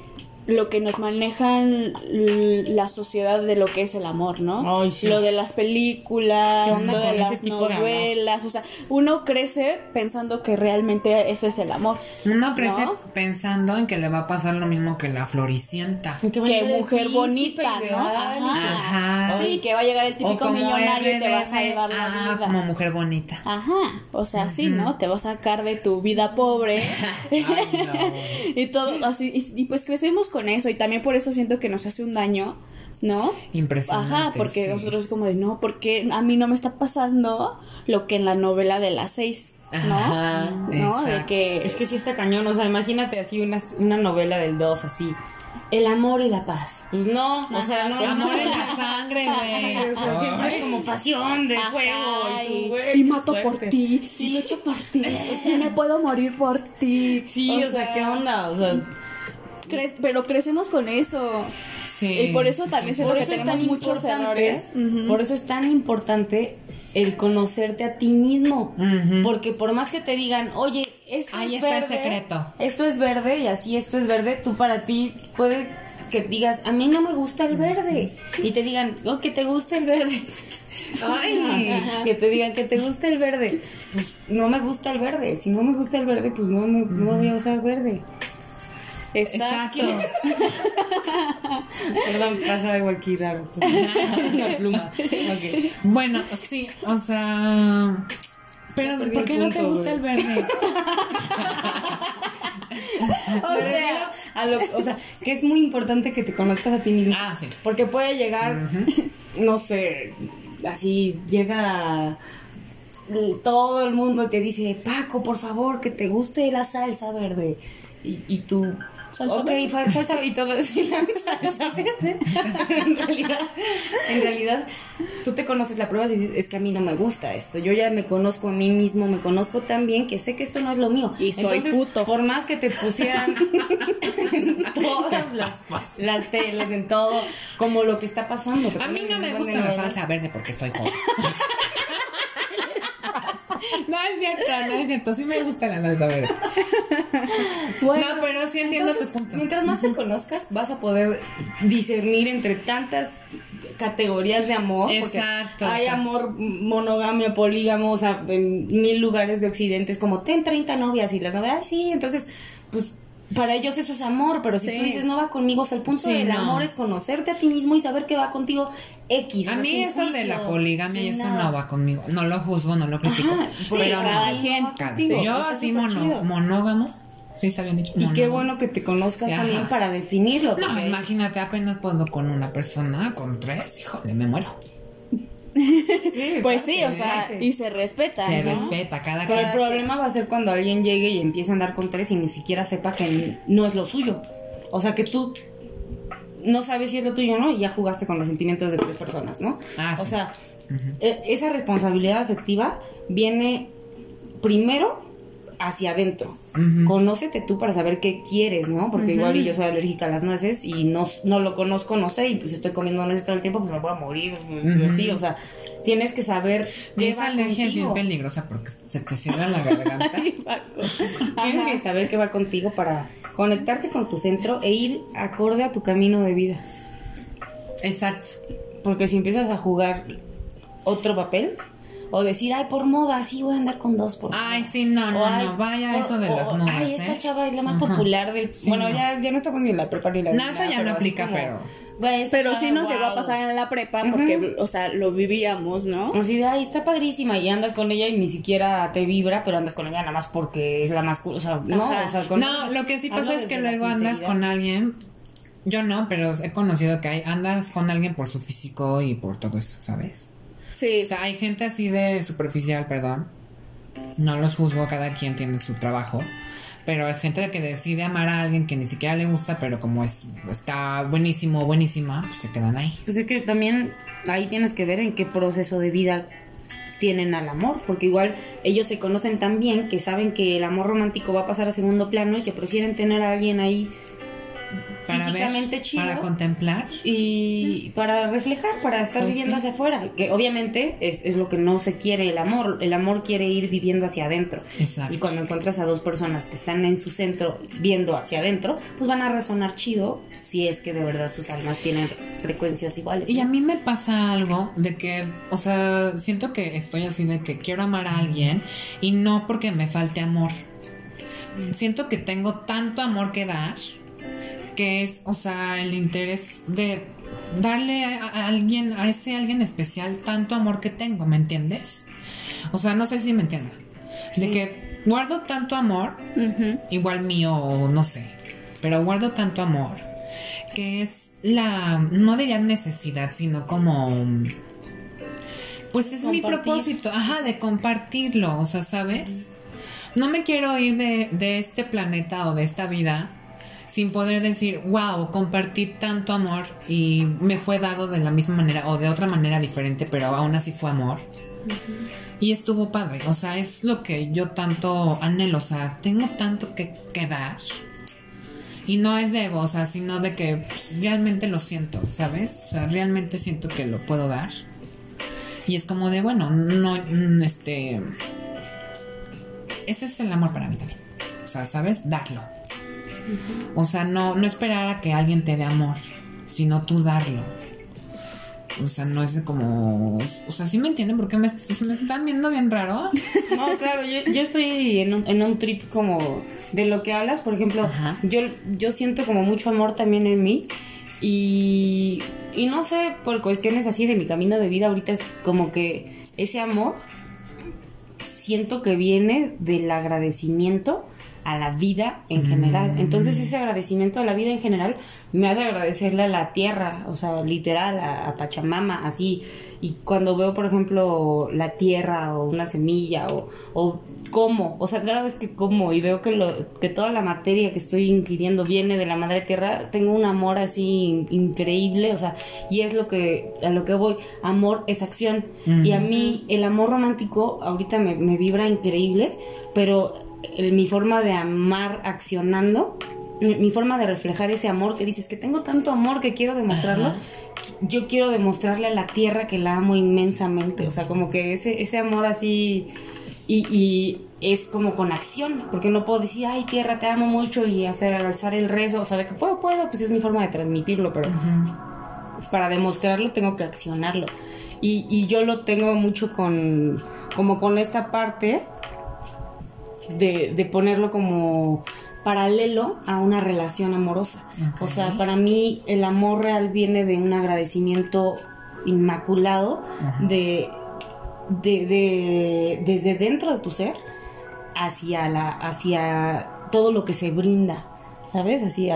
[SPEAKER 2] lo que nos manejan la sociedad de lo que es el amor, ¿no?
[SPEAKER 3] Ay, sí.
[SPEAKER 2] Lo de las películas,
[SPEAKER 3] ¿Qué onda
[SPEAKER 2] lo de las
[SPEAKER 3] de
[SPEAKER 2] novelas, o sea, uno crece pensando que realmente ese es el amor.
[SPEAKER 1] Uno crece
[SPEAKER 2] ¿No?
[SPEAKER 1] pensando en que le va a pasar lo mismo que la floricienta.
[SPEAKER 3] Que
[SPEAKER 2] mujer bonita, ¿no? Ajá.
[SPEAKER 1] Ajá.
[SPEAKER 2] Sí, que va a llegar el típico millonario y te va a salvar la
[SPEAKER 1] ah,
[SPEAKER 2] vida.
[SPEAKER 1] como mujer bonita.
[SPEAKER 2] Ajá, o sea, sí, ¿no? Te va a sacar de tu vida pobre <laughs>
[SPEAKER 1] Ay, no. <laughs>
[SPEAKER 2] y todo así. Y, y pues crecemos con eso y también por eso siento que nos hace un daño, ¿no?
[SPEAKER 1] Impresionante.
[SPEAKER 2] Ajá, porque
[SPEAKER 1] sí.
[SPEAKER 2] nosotros es como de, no, porque a mí no me está pasando lo que en la novela de las seis, ¿no?
[SPEAKER 1] Ajá,
[SPEAKER 2] ¿No? De que...
[SPEAKER 3] Es que sí está cañón, o sea, imagínate así una, una novela del 2 así. El amor y la paz. Pues no, o sea, no.
[SPEAKER 1] Amor en la sangre, güey.
[SPEAKER 3] O sea, siempre es como pasión de
[SPEAKER 2] Ajá,
[SPEAKER 3] fuego. Y, tú,
[SPEAKER 2] y,
[SPEAKER 3] güey,
[SPEAKER 2] y
[SPEAKER 3] qué
[SPEAKER 2] mato por ti, y lucho por ti, <laughs> y me puedo morir por ti.
[SPEAKER 3] Sí, o, sea, ¿qué onda? O sea,
[SPEAKER 2] cre- pero crecemos con eso.
[SPEAKER 1] Sí,
[SPEAKER 2] y por eso también siento
[SPEAKER 3] por
[SPEAKER 2] que tenemos muchos
[SPEAKER 3] por eso es tan importante el conocerte a ti mismo, porque por más que te digan, oye, esto
[SPEAKER 1] Ahí
[SPEAKER 3] es
[SPEAKER 1] está el
[SPEAKER 3] verde,
[SPEAKER 1] secreto.
[SPEAKER 3] esto es verde y así esto es verde, tú para ti puede que digas, a mí no me gusta el verde, y te digan, oh, que te gusta el verde. <laughs>
[SPEAKER 1] Ay.
[SPEAKER 3] que te digan que te gusta el verde. Pues no me gusta el verde. Si no me gusta el verde, pues no, me, no voy a usar verde.
[SPEAKER 2] Exacto. <laughs>
[SPEAKER 3] Perdón, pasa algo aquí raro. <laughs> Una pluma. Ok.
[SPEAKER 1] Bueno, sí, o sea. Pero, ¿por qué no te gusta el verde? <laughs>
[SPEAKER 2] O sea,
[SPEAKER 3] refiero a lo- o sea, que es muy importante que te conozcas a ti mismo.
[SPEAKER 1] Ah, sí.
[SPEAKER 3] Porque puede llegar, no sé, así llega todo el mundo y te dice, Paco, por favor, que te guste la salsa verde. Y, y tú,
[SPEAKER 2] Salsa
[SPEAKER 3] ok,
[SPEAKER 2] verde.
[SPEAKER 3] salsa y todo <laughs> la salsa verde. <laughs> Pero en realidad, en realidad, tú te conoces la prueba y dices, es que a mí no me gusta esto. Yo ya me conozco a mí mismo, me conozco tan bien que sé que esto no es lo mío.
[SPEAKER 2] Y soy puto.
[SPEAKER 3] Por más que te pusieran <laughs> en todas las, las telas, en todo, como lo que está pasando.
[SPEAKER 1] A mí no me gusta la salsa verde porque estoy joven. No es cierto, no es cierto. Sí me gusta la salsa verde.
[SPEAKER 3] Bueno,
[SPEAKER 1] no, pero sí entiendo
[SPEAKER 3] entonces,
[SPEAKER 1] tu punto.
[SPEAKER 3] Mientras más te conozcas, vas a poder discernir entre tantas categorías de amor.
[SPEAKER 1] Exacto,
[SPEAKER 3] Hay
[SPEAKER 1] exacto.
[SPEAKER 3] amor monogamia, polígamo, o sea, en mil lugares de occidente es como, ten 30 novias y las novias, "Ay, sí, entonces, pues... Para ellos eso es amor, pero si
[SPEAKER 2] Sí.
[SPEAKER 3] tú dices no va conmigo, o sea, el punto
[SPEAKER 1] Sí,
[SPEAKER 3] del
[SPEAKER 1] no.
[SPEAKER 3] amor es conocerte a ti mismo y saber que va contigo X.
[SPEAKER 1] A mí eso de la poligamia y
[SPEAKER 3] sin
[SPEAKER 1] eso no va conmigo. No lo juzgo, no lo critico.
[SPEAKER 3] Ajá, sí,
[SPEAKER 1] pero
[SPEAKER 2] cada
[SPEAKER 1] no.
[SPEAKER 2] quien.
[SPEAKER 1] Cada- Yo así mono, monógamo. Sí, está bien dicho.
[SPEAKER 3] Y qué bueno que te conozcas
[SPEAKER 1] Ajá.
[SPEAKER 3] también para definirlo.
[SPEAKER 1] No, imagínate, apenas puedo con una persona, con tres, híjole, me muero. <laughs>
[SPEAKER 2] pues sí, o sea, y se respeta,
[SPEAKER 1] Se
[SPEAKER 2] ¿no?
[SPEAKER 1] respeta cada
[SPEAKER 3] Pero el problema va a ser cuando alguien llegue y empiece a andar con tres y ni siquiera sepa que no es lo suyo. O sea, que tú no sabes si es lo tuyo o no y ya jugaste con los sentimientos de tres personas, ¿no?
[SPEAKER 1] Ah,
[SPEAKER 3] o
[SPEAKER 1] sí.
[SPEAKER 3] sea, e- esa responsabilidad afectiva viene primero hacia adentro. Conócete tú para saber qué quieres, ¿no? Porque igual y yo soy alérgica a las nueces y no, no lo conozco, no sé, y pues estoy comiendo nueces todo el tiempo, pues me voy a morir, sí, o sea, tienes que saber qué
[SPEAKER 1] esa
[SPEAKER 3] va
[SPEAKER 1] alergia es bien peligrosa porque se te cierra la garganta. <laughs> <laughs>
[SPEAKER 3] Tienes que saber qué va contigo para conectarte con tu centro e ir acorde a tu camino de vida.
[SPEAKER 1] Exacto.
[SPEAKER 3] Porque si empiezas a jugar otro papel o decir, ay, por moda, sí voy a andar con dos por
[SPEAKER 1] Ay,
[SPEAKER 3] moda".
[SPEAKER 1] sí, no, no,
[SPEAKER 3] O, "Ay,
[SPEAKER 1] no, vaya
[SPEAKER 3] por-
[SPEAKER 1] eso de
[SPEAKER 3] o,
[SPEAKER 1] las modas,
[SPEAKER 3] Ay, esta
[SPEAKER 1] ¿eh?
[SPEAKER 3] chava es la más
[SPEAKER 1] Ajá.
[SPEAKER 3] popular del...
[SPEAKER 1] Sí,
[SPEAKER 3] bueno,
[SPEAKER 1] no.
[SPEAKER 3] ya, ya no estamos ni en la prepa ni en la
[SPEAKER 1] No, eso ya
[SPEAKER 3] pero
[SPEAKER 1] no aplica,
[SPEAKER 3] como,
[SPEAKER 1] pero-
[SPEAKER 3] "Güey, esta
[SPEAKER 2] Pero sí nos llegó a
[SPEAKER 3] guau".
[SPEAKER 2] pasar en la prepa porque, o sea, lo vivíamos, ¿no?
[SPEAKER 3] Así de, ay, está padrísima y andas con ella y ni siquiera te vibra, pero andas con ella nada más porque es la más o sea, no,
[SPEAKER 2] Ajá.
[SPEAKER 3] o sea, con-
[SPEAKER 1] No, lo que sí pasa es que luego andas con alguien. Yo no, pero he conocido que hay, andas con alguien por su físico y por todo eso, ¿sabes?
[SPEAKER 2] Sí.
[SPEAKER 1] O sea, hay gente así de superficial, perdón. No los juzgo, cada quien tiene su trabajo. Pero es gente que decide amar a alguien que ni siquiera le gusta, pero como es está buenísimo, buenísima, pues se quedan ahí.
[SPEAKER 3] Pues es que también ahí tienes que ver en qué proceso de vida tienen al amor, porque igual ellos se conocen tan bien que saben que el amor romántico va a pasar a segundo plano y que prefieren tener a alguien ahí
[SPEAKER 1] Para
[SPEAKER 3] físicamente
[SPEAKER 1] ver,
[SPEAKER 3] chido.
[SPEAKER 1] Para contemplar.
[SPEAKER 3] Y para reflejar, para estar
[SPEAKER 1] Pues
[SPEAKER 3] viviendo
[SPEAKER 1] sí.
[SPEAKER 3] hacia afuera. Que obviamente es, es lo que no se quiere el amor. El amor quiere ir viviendo hacia adentro.
[SPEAKER 1] Exacto.
[SPEAKER 3] Y cuando encuentras a dos personas que están en su centro viendo hacia adentro, pues van a resonar chido si es que de verdad sus almas tienen frecuencias iguales.
[SPEAKER 1] Y
[SPEAKER 3] ¿no?
[SPEAKER 1] a mí me pasa algo de que, o sea, siento que estoy así de que quiero amar a alguien y no porque me falte amor. Siento que tengo tanto amor que dar que es, o sea, el interés de darle a, alguien, a ese alguien especial, tanto amor que tengo, ¿me entiendes? O sea, no sé si me entienden. De que guardo tanto amor, igual mío o no sé, pero guardo tanto amor que es la, no diría necesidad, sino como, pues es mi propósito, ajá, de compartirlo, o sea, ¿sabes? No me quiero ir de, de este planeta o de esta vida sin poder decir, wow, compartí tanto amor y me fue dado de la misma manera o de otra manera diferente, pero aún así fue amor. Y estuvo padre, o sea, es lo que yo tanto anhelo, o sea, tengo tanto que, que dar. Y no es de ego, o sea, sino de que pues, realmente lo siento, ¿sabes? O sea, realmente siento que lo puedo dar. Y es como de, bueno, no, este... Ese es el amor para mí también. O sea, ¿sabes? Darlo. O sea, no, no esperar a que alguien te dé amor, sino tú darlo. O sea, no es como... O sea, ¿sí me entienden? Porque me, se me están viendo bien raro. <laughs>
[SPEAKER 3] No, claro, yo, yo estoy en un, en un trip como de lo que hablas, por ejemplo,
[SPEAKER 1] Ajá.
[SPEAKER 3] yo, yo siento como mucho amor también en mí y, y no sé, por cuestiones así de mi camino de vida, ahorita es como que ese amor siento que viene del agradecimiento a la vida en general. Entonces ese agradecimiento a la vida en general me hace agradecerle a la tierra, o sea, literal, a, a Pachamama, así. Y cuando veo, por ejemplo, la tierra o una semilla o, o como, o sea, cada vez que como y veo que, lo, que toda la materia que estoy ingiriendo viene de la madre tierra, tengo un amor así in- increíble, o sea, y es lo que, a lo que voy, amor es acción. Y a mí el amor romántico ahorita me, me vibra increíble, pero mi forma de amar accionando, mi, mi forma de reflejar ese amor que dices que tengo tanto amor que quiero demostrarlo, yo quiero demostrarle a la tierra que la amo inmensamente, o sea, como que ese, ese amor así y, y es como con acción, porque no puedo decir, ay tierra, te amo mucho y hacer alzar el rezo, o sea, de que puedo, puedo, pues es mi forma de transmitirlo, pero para demostrarlo tengo que accionarlo. Y, y yo lo tengo mucho con, como con esta parte de, de ponerlo como paralelo a una relación amorosa. O sea, para mí el amor real viene de un agradecimiento inmaculado de, de, de- desde dentro de tu ser hacia la hacia todo lo que se brinda. ¿Sabes? Así,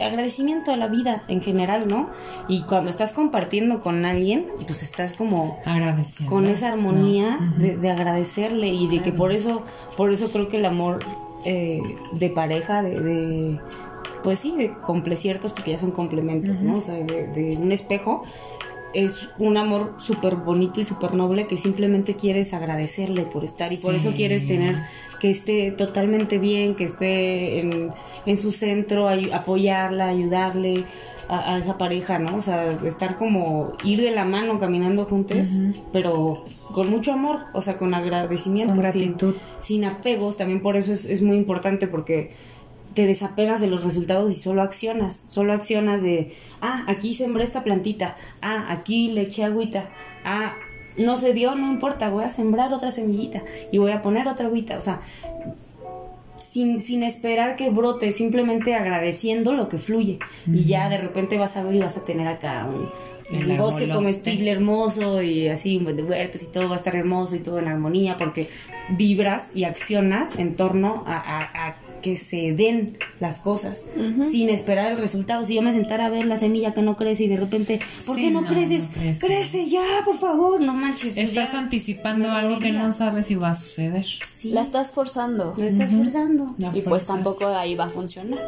[SPEAKER 3] agradecimiento a la vida en general, ¿no? Y cuando estás compartiendo con alguien, pues estás como
[SPEAKER 1] Agradeciendo.
[SPEAKER 3] con esa armonía de, de agradecerle y de que por eso por eso creo que el amor eh, de pareja de, de- pues sí de compleciertos porque ya son complementos no o sea de, de un espejo es un amor súper bonito y súper noble que simplemente quieres agradecerle por estar y por eso quieres tener que esté totalmente bien, que esté en, en su centro, ay- apoyarla, ayudarle a, a esa pareja, ¿no? O sea, estar como ir de la mano caminando juntos, pero con mucho amor, o sea, con agradecimiento,
[SPEAKER 1] Con
[SPEAKER 3] sin-
[SPEAKER 1] gratitud.
[SPEAKER 3] sin apegos, también por eso es, es muy importante porque te desapegas de los resultados y solo accionas, solo accionas de, ah, aquí sembré esta plantita, ah, aquí le eché agüita, ah, no se dio, no importa, voy a sembrar otra semillita y voy a poner otra agüita, o sea, sin, sin esperar que brote, simplemente agradeciendo lo que fluye. Y ya de repente vas a ver y vas a tener acá un,
[SPEAKER 1] El
[SPEAKER 3] bosque comestible hermoso y así buen de huertos y todo va a estar hermoso y todo en armonía porque vibras y accionas en torno a, a- a que se den las cosas sin esperar el resultado. Si yo me sentara a ver la semilla que no crece y de repente, ¿por
[SPEAKER 1] Sí,
[SPEAKER 3] qué no,
[SPEAKER 1] no,
[SPEAKER 3] creces?
[SPEAKER 1] no crece.
[SPEAKER 3] crece. ya, por favor, no manches. pues
[SPEAKER 1] Estás
[SPEAKER 3] ya.
[SPEAKER 1] anticipando algo que no sabes si va a suceder.
[SPEAKER 3] Sí,
[SPEAKER 2] La estás forzando.
[SPEAKER 3] lo estás forzando.
[SPEAKER 1] La
[SPEAKER 2] y pues tampoco ahí va a funcionar,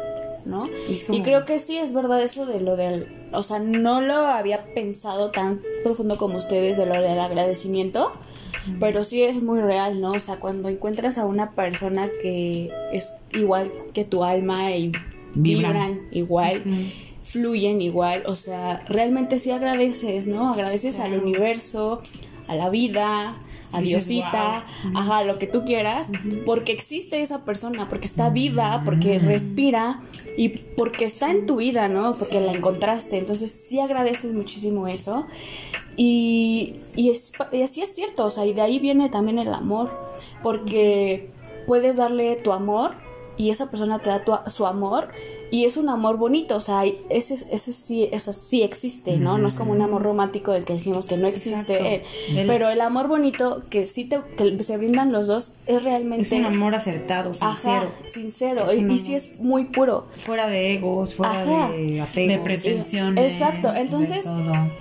[SPEAKER 2] ¿no?
[SPEAKER 3] Como-
[SPEAKER 2] Y creo que sí es verdad eso de lo del, o sea, no lo había pensado tan profundo como ustedes de lo del agradecimiento, pero sí es muy real, ¿no? O sea, cuando encuentras a una persona que es igual que tu alma y vibran, igual, fluyen igual, o sea, realmente sí agradeces, ¿no? Agradeces al universo, a la vida, a Diosita, ajá, lo que tú quieras, porque existe esa persona, porque está viva, porque respira y porque está en tu vida, ¿no? Porque la encontraste. Entonces sí agradeces muchísimo eso. Y, y, es, y así es cierto, o sea, y de ahí viene también el amor, porque puedes darle tu amor y esa persona te da tu- su amor y es un amor bonito, o sea, hay- ese, ese sí, eso sí existe, ¿no? No es como un amor romántico del que decimos que no existe,
[SPEAKER 3] El-
[SPEAKER 2] pero el amor bonito que sí te, que se brindan los dos es realmente...
[SPEAKER 3] Es un amor acertado, sincero.
[SPEAKER 2] Ajá, sincero, y, sí es muy puro.
[SPEAKER 3] Fuera de egos, fuera
[SPEAKER 2] Ajá.
[SPEAKER 3] de apego.
[SPEAKER 1] De pretensiones.
[SPEAKER 2] Exacto,
[SPEAKER 1] de
[SPEAKER 2] entonces,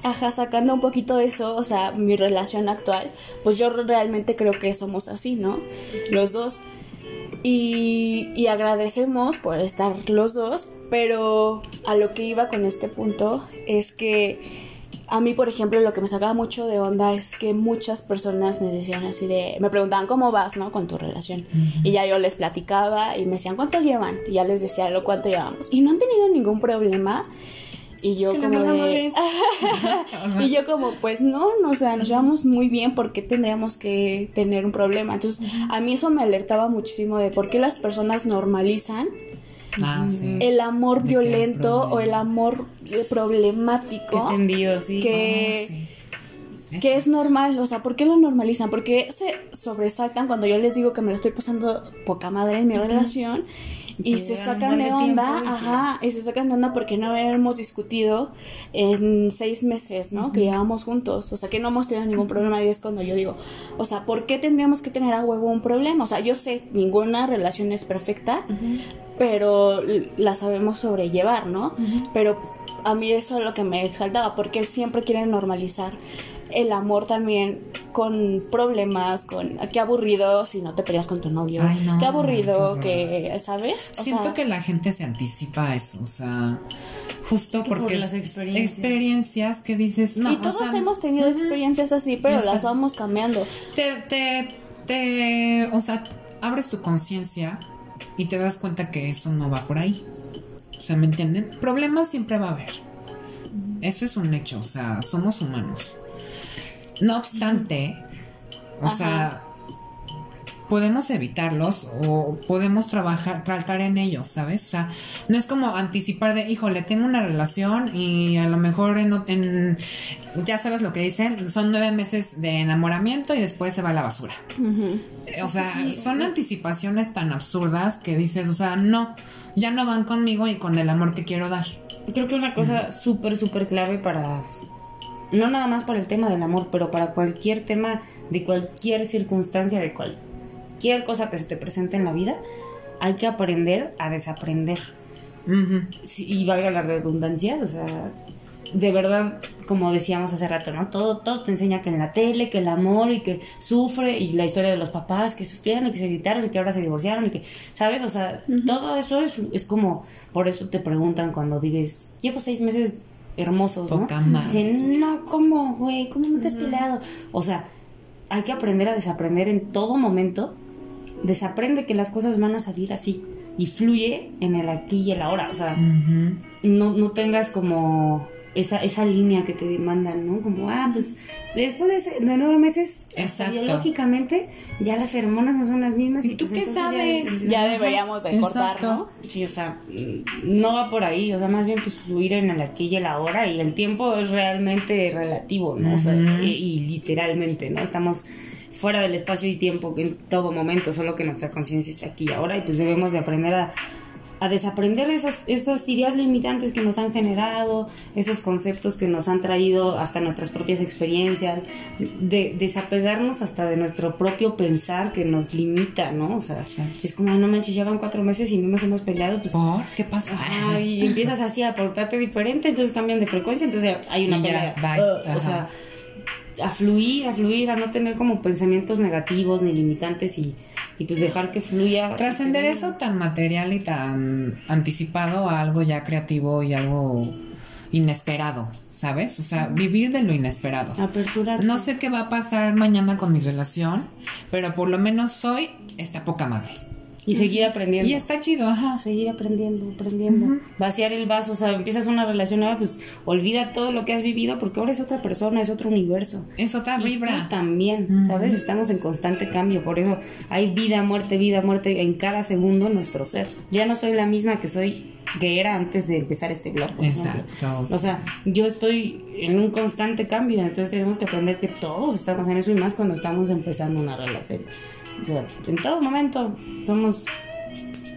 [SPEAKER 2] ajá, sacando un poquito eso, o sea, mi relación actual, pues yo realmente creo que somos así, ¿no? Los dos. Y, y agradecemos por estar los dos, pero a lo que iba con este punto es que a mí, por ejemplo, lo que me sacaba mucho de onda es que muchas personas me decían así de, me preguntaban cómo vas, ¿no? Con tu relación. Y ya yo les platicaba y me decían, ¿cuánto llevan? Y ya les decía lo cuánto llevamos. Y no han tenido ningún problema. Y yo
[SPEAKER 1] que
[SPEAKER 2] como de... <laughs> y yo como, pues no, no, o sea, nos llevamos muy bien, ¿por qué tendríamos que tener un problema? Entonces, a mí eso me alertaba muchísimo de por qué las personas normalizan
[SPEAKER 1] Ah, sí.
[SPEAKER 2] el amor violento o el amor
[SPEAKER 3] Qué
[SPEAKER 2] problemático
[SPEAKER 3] tendido, sí.
[SPEAKER 2] que,
[SPEAKER 1] Ah, sí.
[SPEAKER 2] que es normal, o sea, ¿por qué lo normalizan? Porque se sobresaltan cuando yo les digo que me lo estoy pasando poca madre en mi relación y se sacan de onda,
[SPEAKER 3] tiempo
[SPEAKER 2] ajá, y se sacan de onda porque no hemos discutido en seis meses, ¿no? Que llevamos juntos, o sea, que no hemos tenido ningún problema y es cuando yo digo, o sea, ¿por qué tendríamos que tener a huevo un problema? O sea, yo sé, ninguna relación es perfecta, pero la sabemos sobrellevar, ¿no? Pero a mí eso es lo que me exaltaba, porque siempre quieren normalizar el amor también con problemas, con qué aburrido si no te peleas con tu novio,
[SPEAKER 1] Ay, no,
[SPEAKER 2] qué aburrido
[SPEAKER 1] qué
[SPEAKER 2] que, ¿sabes? O
[SPEAKER 1] Siento
[SPEAKER 2] sea,
[SPEAKER 1] que la gente se anticipa a eso, o sea, justo
[SPEAKER 3] Por
[SPEAKER 1] porque
[SPEAKER 3] las
[SPEAKER 1] es-
[SPEAKER 3] experiencias.
[SPEAKER 1] experiencias que dices, no,
[SPEAKER 2] y
[SPEAKER 1] o
[SPEAKER 2] todos
[SPEAKER 1] sea,
[SPEAKER 2] hemos tenido experiencias así, pero las vamos cambiando.
[SPEAKER 1] te, te, te, o sea, abres tu conciencia y te das cuenta que eso no va por ahí. O sea, ¿me entienden? Problemas siempre va a haber. Eso es un hecho, o sea, somos humanos. No obstante, o
[SPEAKER 2] Ajá.
[SPEAKER 1] sea, podemos evitarlos o podemos trabajar, tratar en ellos, ¿sabes? O sea, no es como anticipar de, híjole, tengo una relación y a lo mejor en, en- ya sabes lo que dicen, son nueve meses de enamoramiento y después se va a la basura. O sea, son anticipaciones tan absurdas que dices, o sea, no, ya no van conmigo y con el amor que quiero dar.
[SPEAKER 3] Creo que una cosa súper, súper clave para. No nada más para el tema del amor, pero para cualquier tema de cualquier circunstancia, de cualquier cosa que se te presente en la vida, hay que aprender a desaprender.
[SPEAKER 1] Ujú.
[SPEAKER 3] Sí, y valga la redundancia, o sea, de verdad, como decíamos hace rato, ¿no? Todo, todo te enseña que en la tele, que el amor y que sufre y la historia de los papás que sufrieron y que se gritaron y que ahora se divorciaron y que, ¿sabes? O sea, todo eso es, es como, por eso te preguntan cuando dices, llevo seis meses hermosos, ¿no?
[SPEAKER 1] Madre.
[SPEAKER 3] Dicen, no, ¿cómo, güey? ¿Cómo no te has peleado? O sea, hay que aprender a desaprender en todo momento. Desaprende que las cosas van a salir así y fluye en el aquí y el ahora. O sea, no, no tengas como esa, esa línea que te demandan, ¿no? Como, ah, pues después de, ese- de nueve meses, biológicamente, ya las feromonas no son las mismas.
[SPEAKER 1] ¿Y tú
[SPEAKER 3] pues
[SPEAKER 1] qué
[SPEAKER 3] entonces
[SPEAKER 1] sabes?
[SPEAKER 2] Ya deberíamos de cortar. ¿no?
[SPEAKER 3] Sí, o sea, no va por ahí, o sea, más bien pues fluir en el aquí y el ahora y el tiempo es realmente relativo, ¿no? O sea, y literalmente, ¿no? Estamos fuera del espacio y tiempo en todo momento, solo que nuestra conciencia está aquí y ahora y pues debemos de aprender a, a desaprender esas, esas ideas limitantes que nos han generado, esos conceptos que nos han traído hasta nuestras propias experiencias, de desapegarnos hasta de nuestro propio pensar que nos limita, ¿no? O sea, es como, "Ah, no manches, ya van cuatro meses y no nos hemos peleado, pues
[SPEAKER 1] ¿Por? ¿Qué pasa?
[SPEAKER 3] Ajá, y empiezas así a portarte diferente, entonces cambian de frecuencia, entonces hay una pelea. Uh, o sea, a fluir, a fluir, a no tener como pensamientos negativos ni limitantes y, y pues dejar que fluya.
[SPEAKER 1] Trascender eso tan material y tan anticipado a algo ya creativo y algo inesperado, ¿sabes? O sea, vivir de lo inesperado.
[SPEAKER 3] Aperturar.
[SPEAKER 1] No sé qué va a pasar mañana con mi relación, pero por lo menos hoy está poca madre.
[SPEAKER 3] Y seguir aprendiendo.
[SPEAKER 1] Y está chido, ajá.
[SPEAKER 3] Seguir aprendiendo, aprendiendo. Vaciar el vaso, o sea, empiezas una relación nueva, pues olvida todo lo que has vivido porque ahora es otra persona, es otro universo.
[SPEAKER 1] Es otra
[SPEAKER 3] Y
[SPEAKER 1] vibra.
[SPEAKER 3] tú también, ¿sabes? Estamos en constante cambio, por eso hay vida, muerte, vida, muerte en cada segundo en nuestro ser. Ya no soy la misma que soy, que era antes de empezar este blog. por ejemplo.
[SPEAKER 1] Exacto.
[SPEAKER 3] O sea, yo estoy en un constante cambio, entonces tenemos que aprender que todos estamos en eso y más cuando estamos empezando una relación. O sea, en todo momento somos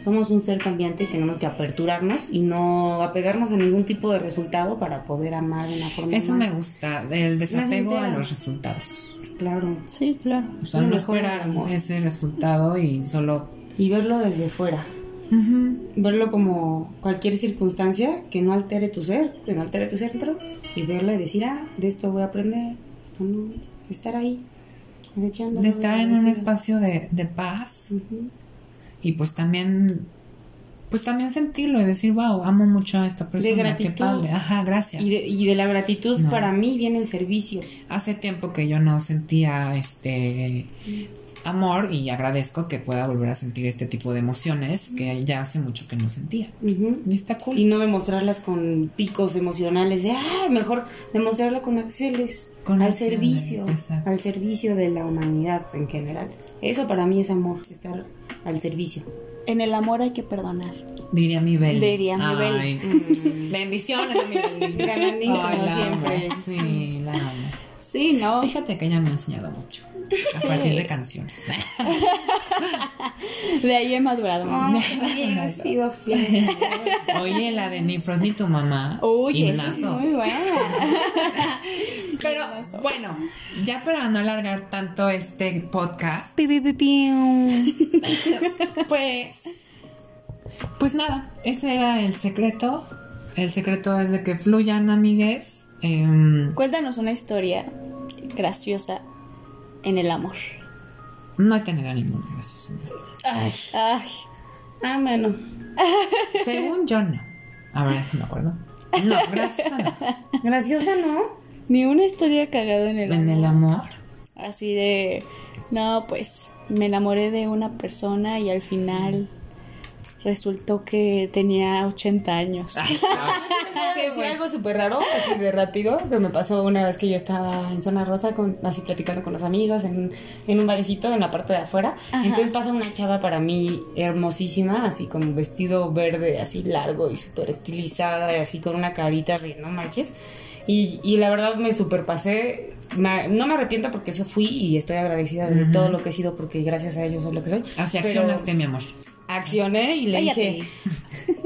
[SPEAKER 3] somos un ser cambiante y tenemos que aperturarnos y no apegarnos a ningún tipo de resultado para poder amar de una forma
[SPEAKER 1] Eso me gusta, del desapego a los resultados.
[SPEAKER 3] claro
[SPEAKER 2] Sí, claro.
[SPEAKER 1] O sea, no esperar ese resultado y solo
[SPEAKER 3] y verlo desde fuera. Verlo como cualquier circunstancia que no altere tu ser, que no altere tu centro y verlo y decir, ah, de esto voy a aprender, esto no, estar ahí,
[SPEAKER 1] de estar en un espacio de, de paz y pues también pues también sentirlo y decir wow amo mucho a esta persona qué
[SPEAKER 3] gratitud.
[SPEAKER 1] padre ajá gracias
[SPEAKER 3] Y de, y de la gratitud
[SPEAKER 1] No.
[SPEAKER 3] para mí viene el servicio.
[SPEAKER 1] hace tiempo que yo no sentía este amor y agradezco que pueda volver a sentir este tipo de emociones que ya hace mucho que no sentía y está cool
[SPEAKER 3] Y no demostrarlas con picos emocionales de, ah, mejor demostrarlo con acciones,
[SPEAKER 1] Con
[SPEAKER 3] al
[SPEAKER 1] acciones,
[SPEAKER 3] servicio,
[SPEAKER 1] exacto.
[SPEAKER 3] al servicio de la humanidad en general. Eso para mí es amor, estar al servicio.
[SPEAKER 2] En el amor hay que perdonar.
[SPEAKER 1] diría mi Beli
[SPEAKER 2] Diría mi
[SPEAKER 1] Ay. <laughs>
[SPEAKER 3] Mm.
[SPEAKER 1] bendiciones mi Beli
[SPEAKER 3] Ganandín como
[SPEAKER 1] Ay, la amo.
[SPEAKER 3] siempre.
[SPEAKER 1] sí la amo
[SPEAKER 2] Sí, ¿no?
[SPEAKER 1] Fíjate que ella me ha enseñado mucho <laughs> a partir de canciones. <laughs>
[SPEAKER 2] De ahí he madurado.
[SPEAKER 3] Ay, ha sido <laughs> fiel.
[SPEAKER 1] Oye, la de Ni Frost ni tu mamá.
[SPEAKER 2] Uy, es muy buena.
[SPEAKER 1] Pero bueno, ya para no alargar tanto este podcast, pues pues nada, ese era el secreto. El secreto es de que fluyan, amigues. Em,
[SPEAKER 2] Cuéntanos una historia graciosa en el amor.
[SPEAKER 1] no he tenido ninguna graciosa.
[SPEAKER 3] Ay,
[SPEAKER 2] Ay,
[SPEAKER 3] ah, bueno. <laughs>
[SPEAKER 1] Según yo, no. A ver, me acuerdo. No, graciosa no.
[SPEAKER 3] Graciosa, ¿no?
[SPEAKER 2] ni una historia cagada en el
[SPEAKER 1] En
[SPEAKER 2] amor.
[SPEAKER 1] el amor.
[SPEAKER 2] Así de, no, pues me enamoré de una persona y al final resultó que tenía 80 años. <laughs>
[SPEAKER 3] Sí, algo súper raro, así de rápido, que me pasó una vez que yo estaba en Zona Rosa, con, así platicando con los amigos, en, en un barecito en la parte de afuera. Entonces pasa una chava para mí hermosísima, así con un vestido verde, así largo y súper estilizada, y así con una carita de no manches. Y, y la verdad me super pasé. Me- no me arrepiento porque eso fui y estoy agradecida de todo lo que he sido porque gracias a ellos soy lo que soy.
[SPEAKER 1] Así
[SPEAKER 3] Pero-
[SPEAKER 1] accionaste, mi amor.
[SPEAKER 3] accioné y le
[SPEAKER 2] Cállate.
[SPEAKER 3] dije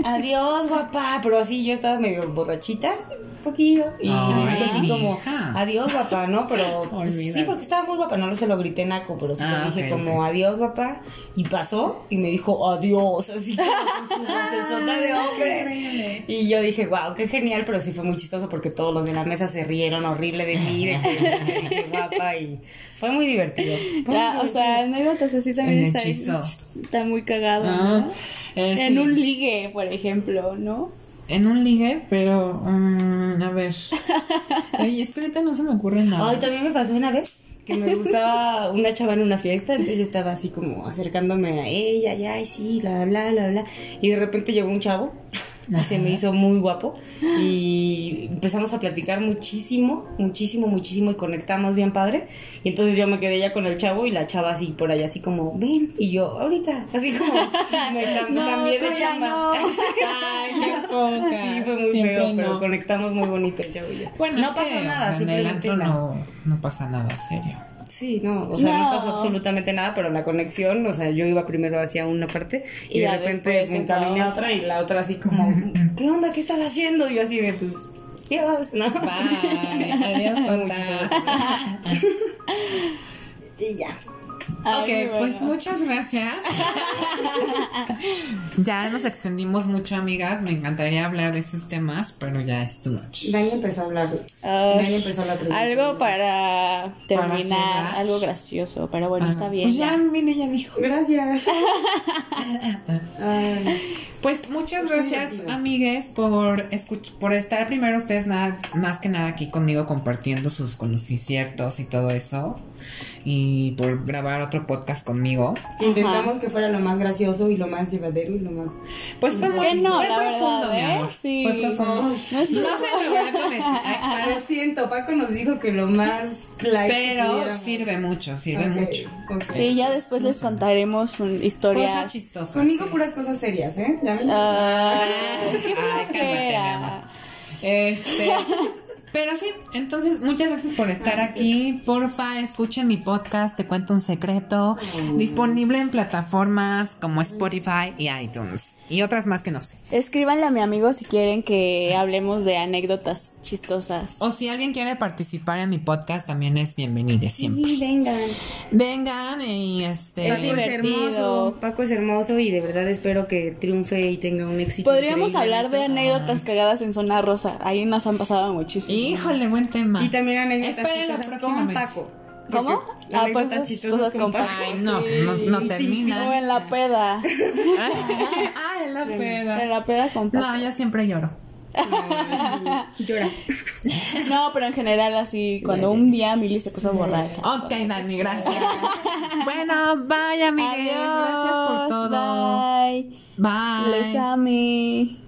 [SPEAKER 3] adiós guapa pero así yo estaba medio borrachita un poquillo y
[SPEAKER 1] Ay,
[SPEAKER 3] le dije así como
[SPEAKER 1] hija.
[SPEAKER 3] adiós guapa no pero pues, sí porque estaba muy guapa no se lo grité naco pero sí
[SPEAKER 1] Ah,
[SPEAKER 3] le dije como adiós guapa y pasó y me dijo adiós así como de hombre y yo dije wow qué genial pero sí fue muy chistoso porque todos los de la mesa se rieron horrible de mí de que dije guapa y fue muy divertido Fue
[SPEAKER 2] Ya,
[SPEAKER 3] muy
[SPEAKER 2] o sea, anécdotas así también está, está muy cagado,
[SPEAKER 1] Ah,
[SPEAKER 2] ¿no?
[SPEAKER 1] eh,
[SPEAKER 2] En
[SPEAKER 1] sí.
[SPEAKER 2] un ligue, por ejemplo, ¿no?
[SPEAKER 1] En un ligue, pero mm, a ver. <laughs> Oye, es que ahorita no se me ocurre nada.
[SPEAKER 3] Ay, también me pasó una vez que me gustaba una chava en una fiesta, entonces yo estaba así como acercándome a ella, ya, y sí, bla, bla, bla, bla. Y de repente llegó un chavo, y se me hizo muy guapo, y empezamos a platicar muchísimo, muchísimo, muchísimo, y conectamos bien padre. Y entonces yo me quedé ya con el chavo y la chava así por allá, así como, ven, y yo, ahorita, así como, <laughs> me cam-
[SPEAKER 2] No,
[SPEAKER 3] cambié de chamba.
[SPEAKER 2] no. <laughs>
[SPEAKER 1] Ay, qué poca.
[SPEAKER 3] Sí, fue muy
[SPEAKER 1] Siempre
[SPEAKER 3] feo, pero conectamos muy bonito el chavo y yo.
[SPEAKER 1] Bueno,
[SPEAKER 3] no pasó
[SPEAKER 1] que
[SPEAKER 3] nada,
[SPEAKER 1] en el
[SPEAKER 3] simplemente
[SPEAKER 1] no, no pasa nada serio.
[SPEAKER 3] Sí, no, o sea, no.
[SPEAKER 2] No.
[SPEAKER 3] pasó absolutamente nada, pero la conexión, o sea, yo iba primero hacia una parte y,
[SPEAKER 2] Y
[SPEAKER 3] de repente me encaminé a
[SPEAKER 2] otra.
[SPEAKER 3] y la otra así como, <laughs> ¿qué onda? ¿Qué estás haciendo? Y yo así de, pues, Dios, ¿no?
[SPEAKER 1] Bye. Adiós, <laughs> <laughs>
[SPEAKER 3] y ya.
[SPEAKER 2] Ay,
[SPEAKER 1] ok,
[SPEAKER 2] muy
[SPEAKER 1] pues muchas gracias. <laughs> ya nos extendimos mucho, amigas. Me encantaría hablar de esos temas, pero ya es too much.
[SPEAKER 3] Dani empezó a hablar.
[SPEAKER 2] Ay,
[SPEAKER 3] Dani empezó la pregunta.
[SPEAKER 2] algo para terminar, algo gracioso, pero bueno,
[SPEAKER 1] Ah,
[SPEAKER 2] está bien.
[SPEAKER 1] Pues ya, mire, ya dijo.
[SPEAKER 3] Gracias. <laughs> <laughs>
[SPEAKER 1] Pues muchas gracias, amigues, por por estar primero ustedes nada más que nada aquí conmigo compartiendo sus conocimientos y todo eso y por grabar otro podcast conmigo.
[SPEAKER 3] Intentamos que fuera lo más gracioso y lo más llevadero y lo más...
[SPEAKER 1] Pues fue muy
[SPEAKER 2] no,
[SPEAKER 1] fue
[SPEAKER 2] la
[SPEAKER 1] profundo,
[SPEAKER 2] verdad,
[SPEAKER 1] mi
[SPEAKER 2] ¿eh?
[SPEAKER 1] amor.
[SPEAKER 2] Sí.
[SPEAKER 1] Fue profundo.
[SPEAKER 2] No
[SPEAKER 1] No,
[SPEAKER 2] es-
[SPEAKER 1] se me a
[SPEAKER 3] Lo siento, Paco nos dijo que <laughs> lo más que
[SPEAKER 1] pero sirve mucho, sirve mucho.
[SPEAKER 2] Sí, ya después les contaremos un-
[SPEAKER 1] Cosas
[SPEAKER 2] historias.
[SPEAKER 1] chistosas.
[SPEAKER 3] Conmigo
[SPEAKER 1] sí.
[SPEAKER 3] puras cosas serias, ¿eh? Ya me-
[SPEAKER 2] Ay, <laughs> qué
[SPEAKER 1] Ay, cálmate, mi
[SPEAKER 2] flojera.
[SPEAKER 1] amor. Este. Pero sí, entonces muchas gracias por estar aquí. Porfa, escuchen mi podcast, Te cuento un secreto. Disponible en plataformas como Spotify y iTunes. Y otras más que no sé.
[SPEAKER 2] Escríbanle a mi amigo si quieren que hablemos de anécdotas chistosas.
[SPEAKER 1] O si alguien quiere participar en mi podcast, también es bienvenido siempre.
[SPEAKER 3] Sí, vengan.
[SPEAKER 1] Vengan y este.
[SPEAKER 2] Es
[SPEAKER 3] Paco es
[SPEAKER 2] divertido.
[SPEAKER 3] hermoso, Paco es hermoso y de verdad espero que triunfe y tenga un éxito.
[SPEAKER 2] Podríamos hablar de anécdotas cagadas en Zona Rosa. Ahí nos han pasado muchísimo.
[SPEAKER 1] Híjole, buen tema.
[SPEAKER 3] Y también anécdotas chistosas con Paco.
[SPEAKER 2] ¿Cómo? Ah, pues
[SPEAKER 3] las
[SPEAKER 2] chistosas
[SPEAKER 3] con Paco.
[SPEAKER 1] Ay, no, no, termina.
[SPEAKER 2] No, en la peda. <laughs>
[SPEAKER 1] ah, en la peda.
[SPEAKER 2] En la peda con Paco.
[SPEAKER 1] No, yo siempre lloro.
[SPEAKER 3] Llora. <laughs>
[SPEAKER 2] No, pero en general así, cuando un día Mili se puso borracha.
[SPEAKER 1] Ok, Dani, gracias. <laughs> bueno, vaya Miguel. Gracias por todo.
[SPEAKER 2] Bye.
[SPEAKER 1] Bye.
[SPEAKER 2] Les amé.